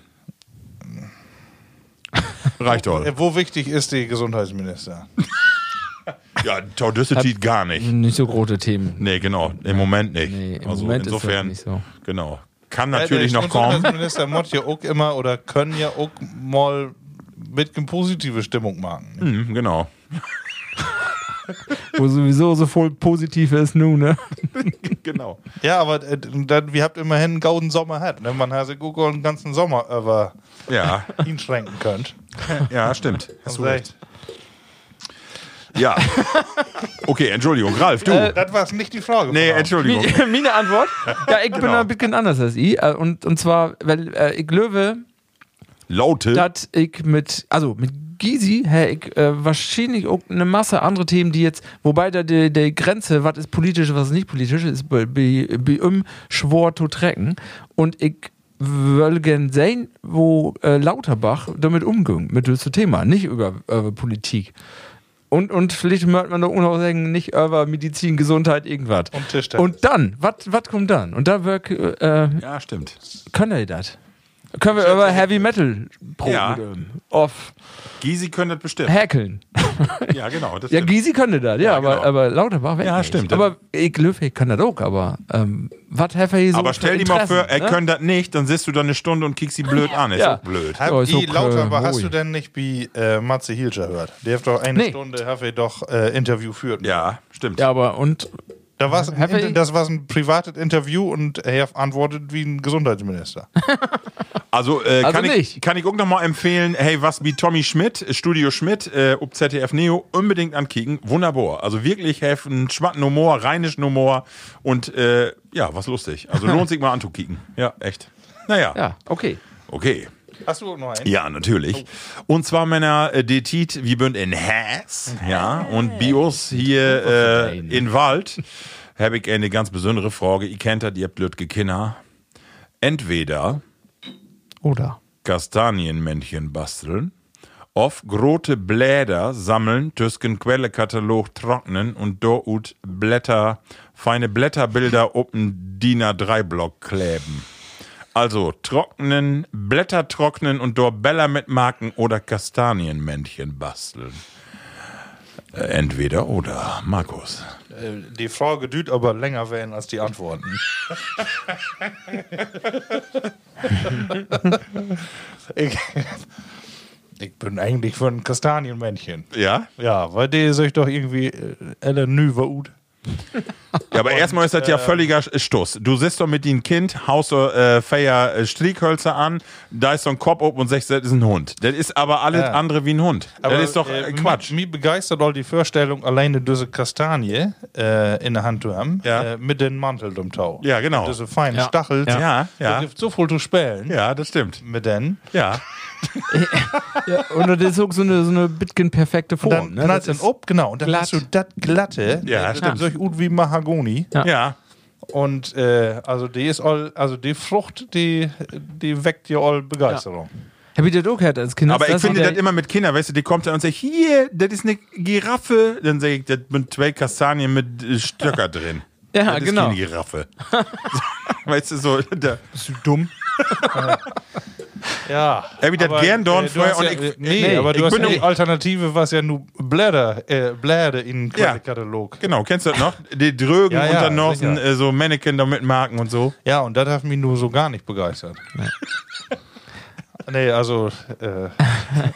Reicht doch. Wo wichtig ist die Gesundheitsminister? Ja, Taudüssetit gar nicht. Nicht so große Themen. Nee, genau. Im Moment nicht. Nee, im also Moment ist das insofern, nicht so. genau. Kann Ja, natürlich der noch kommen. Gesundheitsminister muss ja auch immer oder können ja auch mal mit eine positive Stimmung machen. Mhm, genau. Wo sowieso so voll positiv ist nun, ne? genau. Ja, aber äh, dann, wir habt immerhin einen gauden Sommer hat, ne? Man hat sich gut den ganzen Sommer über Ja, ihn schränken könnt. ja, stimmt. Hast du recht. Ja. Okay, Entschuldigung. Ralf, du. Äh, Das war nicht die Frage. nee. Entschuldigung. Meine Antwort? Ja, ich bin Genau. ein bisschen anders als ich. Äh, Und, und zwar, weil äh, ich glaube, Laute. dass ich mit, also mit Gysi, hä, ich äh, wahrscheinlich auch eine Masse andere Themen, die jetzt, wobei da die, die Grenze, was ist politisch, was ist nicht politisch, ist bei, bei, bei ihm schwor zu trecken. Und ich will gern sehen, wo äh, Lauterbach damit umging, mit diesem Thema, nicht über, über Politik. Und, und vielleicht möchte man doch auch noch sagen, nicht über Medizin, Gesundheit, irgendwas. Und Tischtennis. Und dann, was kommt dann? Und da wirk, äh, Ja, stimmt. können wir das? Können wir über Heavy Metal Proben Ja. auf Gysi können das bestimmt. häkeln? Ja, genau. Das Ja. Gysi könnte das, ja, aber, genau. aber Lauterbach weg Ja, nicht. stimmt. Aber ich glaube, ich kann das auch, aber ähm, was hat er hier so aber stell dir mal vor, er ne? könnte das nicht, dann sitzt du da eine Stunde und kickst ihn blöd an. Ist Ja. auch blöd. Hab Ja, ist ich auch, Lauterbach, äh, hast du denn nicht wie äh, Matze Hilscher hört? Der hat doch eine Nee. Stunde, hat er doch äh, Interview führt. Ja, stimmt. Ja, aber und Da war's ein, das war ein privates Interview und er antwortet wie ein Gesundheitsminister. Also, äh, Also kann, ich, kann ich auch noch mal empfehlen, hey, was wie Tommy Schmidt, äh, Studio Schmidt, äh, ob ZDF Neo, unbedingt ankicken. Wunderbar. Also wirklich helfen, schmatten Humor, rheinischen Humor und äh, ja, was lustig. Also lohnt sich mal anzukicken. Ja, echt. Naja, Ja, okay. okay. Hast du noch einen? Ja, natürlich. Und zwar Männer, äh, die Tiet, wir sind in Haas, ja, und Bios hier äh, in Wald, habe ich eine ganz besondere Frage. Ihr kennt das, ihr habt Lütge Kinder. Entweder Oder? Kastanienmännchen basteln, auf große Blätter sammeln, tüsken Quellekatalog trocknen und dort Blätter, feine Blätterbilder den DIN A3-Block kleben. Also trocknen, Blätter trocknen und dort Bäller mitmarken oder Kastanienmännchen basteln. Äh, entweder oder, Markus. Äh, Die Frage düht aber länger werden als die Antworten. ich, ich bin eigentlich für ein Kastanienmännchen. Ja? Ja, weil der sich doch irgendwie äh, elle nü ut. Ja, aber erstmal ist das ja völliger Stuss. Du sitzt doch mit dem Kind, haust so äh, Feier äh, Strieghölzer an, da ist so ein Kopf oben und sagst, das ist ein Hund. Das ist aber alles Ja. andere wie ein Hund. das ist doch äh, Quatsch. Mich begeistert all die Vorstellung, alleine diese Kastanie äh, in der Hand zu haben, Ja. äh, mit den Mantel um Tau. Ja, genau. Diese feinen Ja. Stachel. Ja, ja. gibt so viel zu spielen Ja, das stimmt. mit denen. Ja. Ja, und das ist auch so eine, so eine bitgen perfekte Und Form. dann ne? Das es ob, genau. Und dann glatt. hast du das glatte, Ja, äh, stimmt. solch gut wie Mahagoni. Ja. Ja. Und äh, also die ist all, also die Frucht, die, die weckt ja all Begeisterung. Hab ich das auch gehört als Kind? Aber ich Das finde ist das immer mit Kindern, weißt du, die kommt dann und sagt, hier, das ist eine Giraffe. Dann sage ich, das sind zwei Kastanien mit äh, Stöcker drin. Ja, das ist genau. keine Giraffe. weißt du, so, da, Bist du dumm? ja. Er aber, gern vorher hast und ja, ich- äh, nee, nee, aber du ich hast doch- Alternative, was ja nur Blätter, äh, Blätter in Ja. Katalog. genau, kennst du das noch? Die Drögen Ja, ja, und dann noch sicher. so, äh, so Mannequin da mit Marken und so. Ja, und das hat mich nur so gar nicht begeistert. nee, also, äh,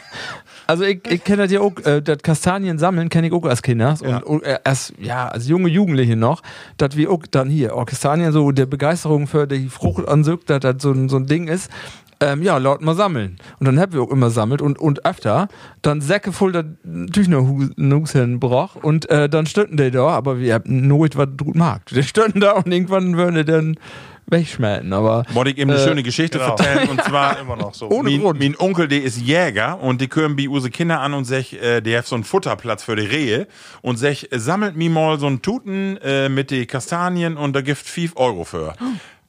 Also ich, ich kenne das ja auch, äh, das Kastanien sammeln kenne ich auch als Kinder. Und, Ja. und äh, als, ja, als junge Jugendliche noch, dass wir auch dann hier, oh, Kastanien so der Begeisterung für die Frucht ansückt, dass das so ein, so ein Ding ist. Ähm, ja, laut mal sammeln. Und dann haben wir auch immer sammelt und, und öfter. Dann Säcke voll der Tüchnerhusen brach und äh, dann stünden die da, aber wir haben nooit was gut mag. Die stünden da und irgendwann würden die dann wegschmelzen. Aber Wollte ich eben eine Äh, schöne Geschichte genau. vertellen und zwar immer noch so. Ohne mein, Grund. mein Onkel, der ist Jäger und die können bei use Kinder an und sech, äh, der hat so einen Futterplatz für die Rehe und sech, äh, sammelt mir mal so einen Tuten äh, mit die Kastanien und da gibt 5 Euro für.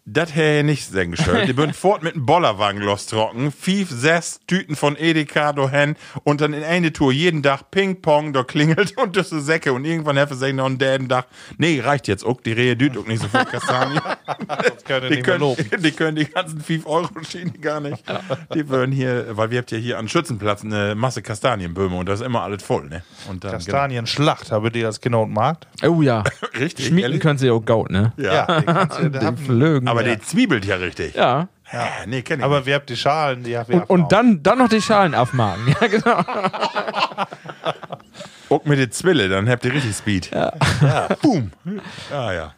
Das hätte ich nicht sagen geschön. Die bünd fort mit dem Bollerwagen lostrocken. Fief, sechs Tüten von Edeka dahin und dann in eine Tour jeden Tag Ping-Pong, da klingelt und das ist Säcke und irgendwann helfen sie noch einen Däden Tag. Nee, reicht jetzt auch. Die Rehe düt auch nicht so viel Kastanien. Das können Die können, die können die ganzen 5 Euro Schienen gar nicht. Die würden hier, weil wir habt ja hier an Schützenplatz eine Masse Kastanienböhme und da ist immer alles voll, ne? Und dann, Kastanienschlacht, habe die als Kind und Markt. oh ja, Genau. Richtig. schmieden ehrlich? können sie auch gaut, ne? Ja. du da Die haben. Flögen. Aber ja. die zwiebelt ja richtig. ja. ja. Nee, kenn ich Aber nicht. wir habt die Schalen, die haben wir Und, und dann, dann noch die Schalen aufmachen. Ja, genau. Guck mit die Zwille, dann habt ihr richtig Speed. Ja. Boom. Ja, ja.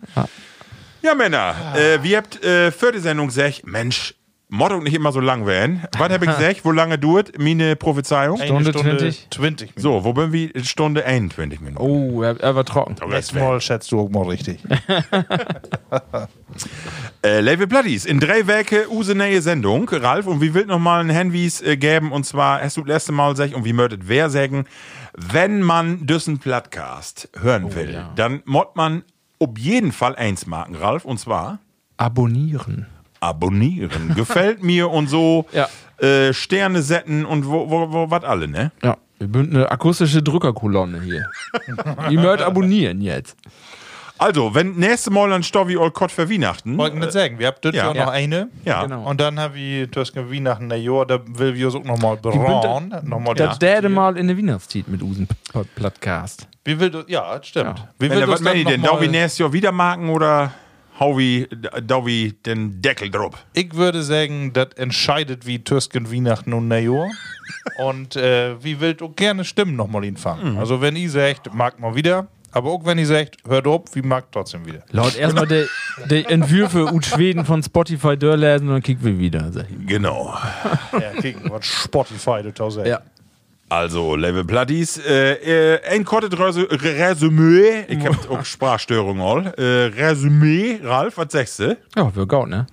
Ja, Männer, äh, wir habt äh, für die Sendung gesagt, Mensch, Motto nicht immer so lang werden. Was hab ich gesagt? Wo lange dauert meine Prophezeiung? Eine Stunde Stunde 20. 20 Minuten. So, wo bin wir? Stunde 21 Minuten. Oh, er, er war trocken. Oh, wär- Mal schätzt du auch mal richtig. Äh, Level Bloodies, in drei Werke use neue Sendung. Ralf, und wie will noch mal ein Handwies äh, geben? Und zwar, hast du das letzte Mal gesagt, und wie möchtet wer sagen, wenn man düssen Plattcast hören will, ja. dann mod man auf jeden Fall eins marken, Ralf, und zwar Abonnieren. Abonnieren. Gefällt mir und so, Ja. äh, Sterne setzen und wo, wo, wo was alle, ne? Ja. Wir sind eine akustische Drückerkolonne hier. Ihr mögt abonnieren jetzt. Also, wenn nächste Mal dann Stovi Old Cott für Weihnachten. Wollte ich nicht sagen, wir haben das ja. ja. Ja. noch eine. Ja. Genau. Und dann haben wir Tuske Weihnachten, na ja, da will wir uns auch noch mal brauen. Noch mal Das däde mal in der Weihnachtszeit mit Usen Podcast. Wie will du, ja, das stimmt. Ja. Wie Wenn der, was ihr dann denn? wie mal- nächstes Jahr wieder marken oder hau wie, dau wie den Deckel drauf? Ich würde sagen, das entscheidet wie Tusken Weihnachten und Neujahr. und äh, wie will du gerne Stimmen noch mal ihn fangen. Also wenn ihr sagt, mag mal wieder, Aber auch wenn ihr sagt, hört auf, wie mag trotzdem wieder. Laut erstmal die, die Entwürfe ut Schweden von Spotify durchlesen und dann kicken wir wieder. Genau. Ja, kicken, was Spotify du da sagst. Ja. Also, Level Platties, äh, äh, ein kurzes Resümee. Ich hab auch Sprachstörungen all. Äh, Resümee, Ralf, was sagst du? Ja, wir gaut, ne?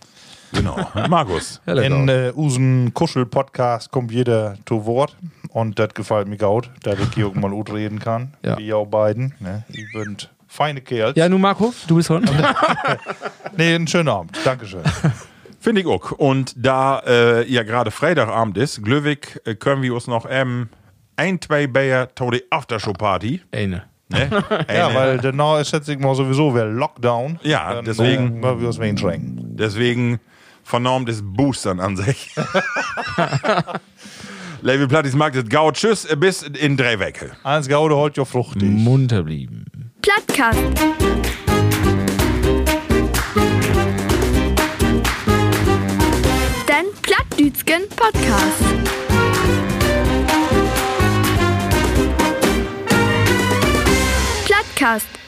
Genau. Markus. In gaut. äh, unseren Kuschel-Podcast kommt jeder zu Wort. Und das gefällt mir gut, dass ich hier auch mal gut reden kann. Ja. Wie ihr beiden. Ne? Ihr bünd feine Kerls. Ja, nun Marco, du bist heute. Nee, einen schönen Abend. Dankeschön. Finde ich auch. Und da äh, ja gerade Freitagabend ist, Glöwig, äh, können wir uns noch ähm, ein, zwei Bayer to die Aftershow-Party. Eine. Ne? ja, Eine- weil danach ist jetzt mal sowieso wieder Lockdown. Ja, Dann, deswegen- Äh, wollen wir uns. Deswegen vernormt es Boostern an sich. Level Platties mag das Gaut. Tschüss, bis in drei Wecke. Eins Gaude holt ja fruchtig. Munter blieben. Plattkast. Den Plattdütschen Podcast. Plattkast.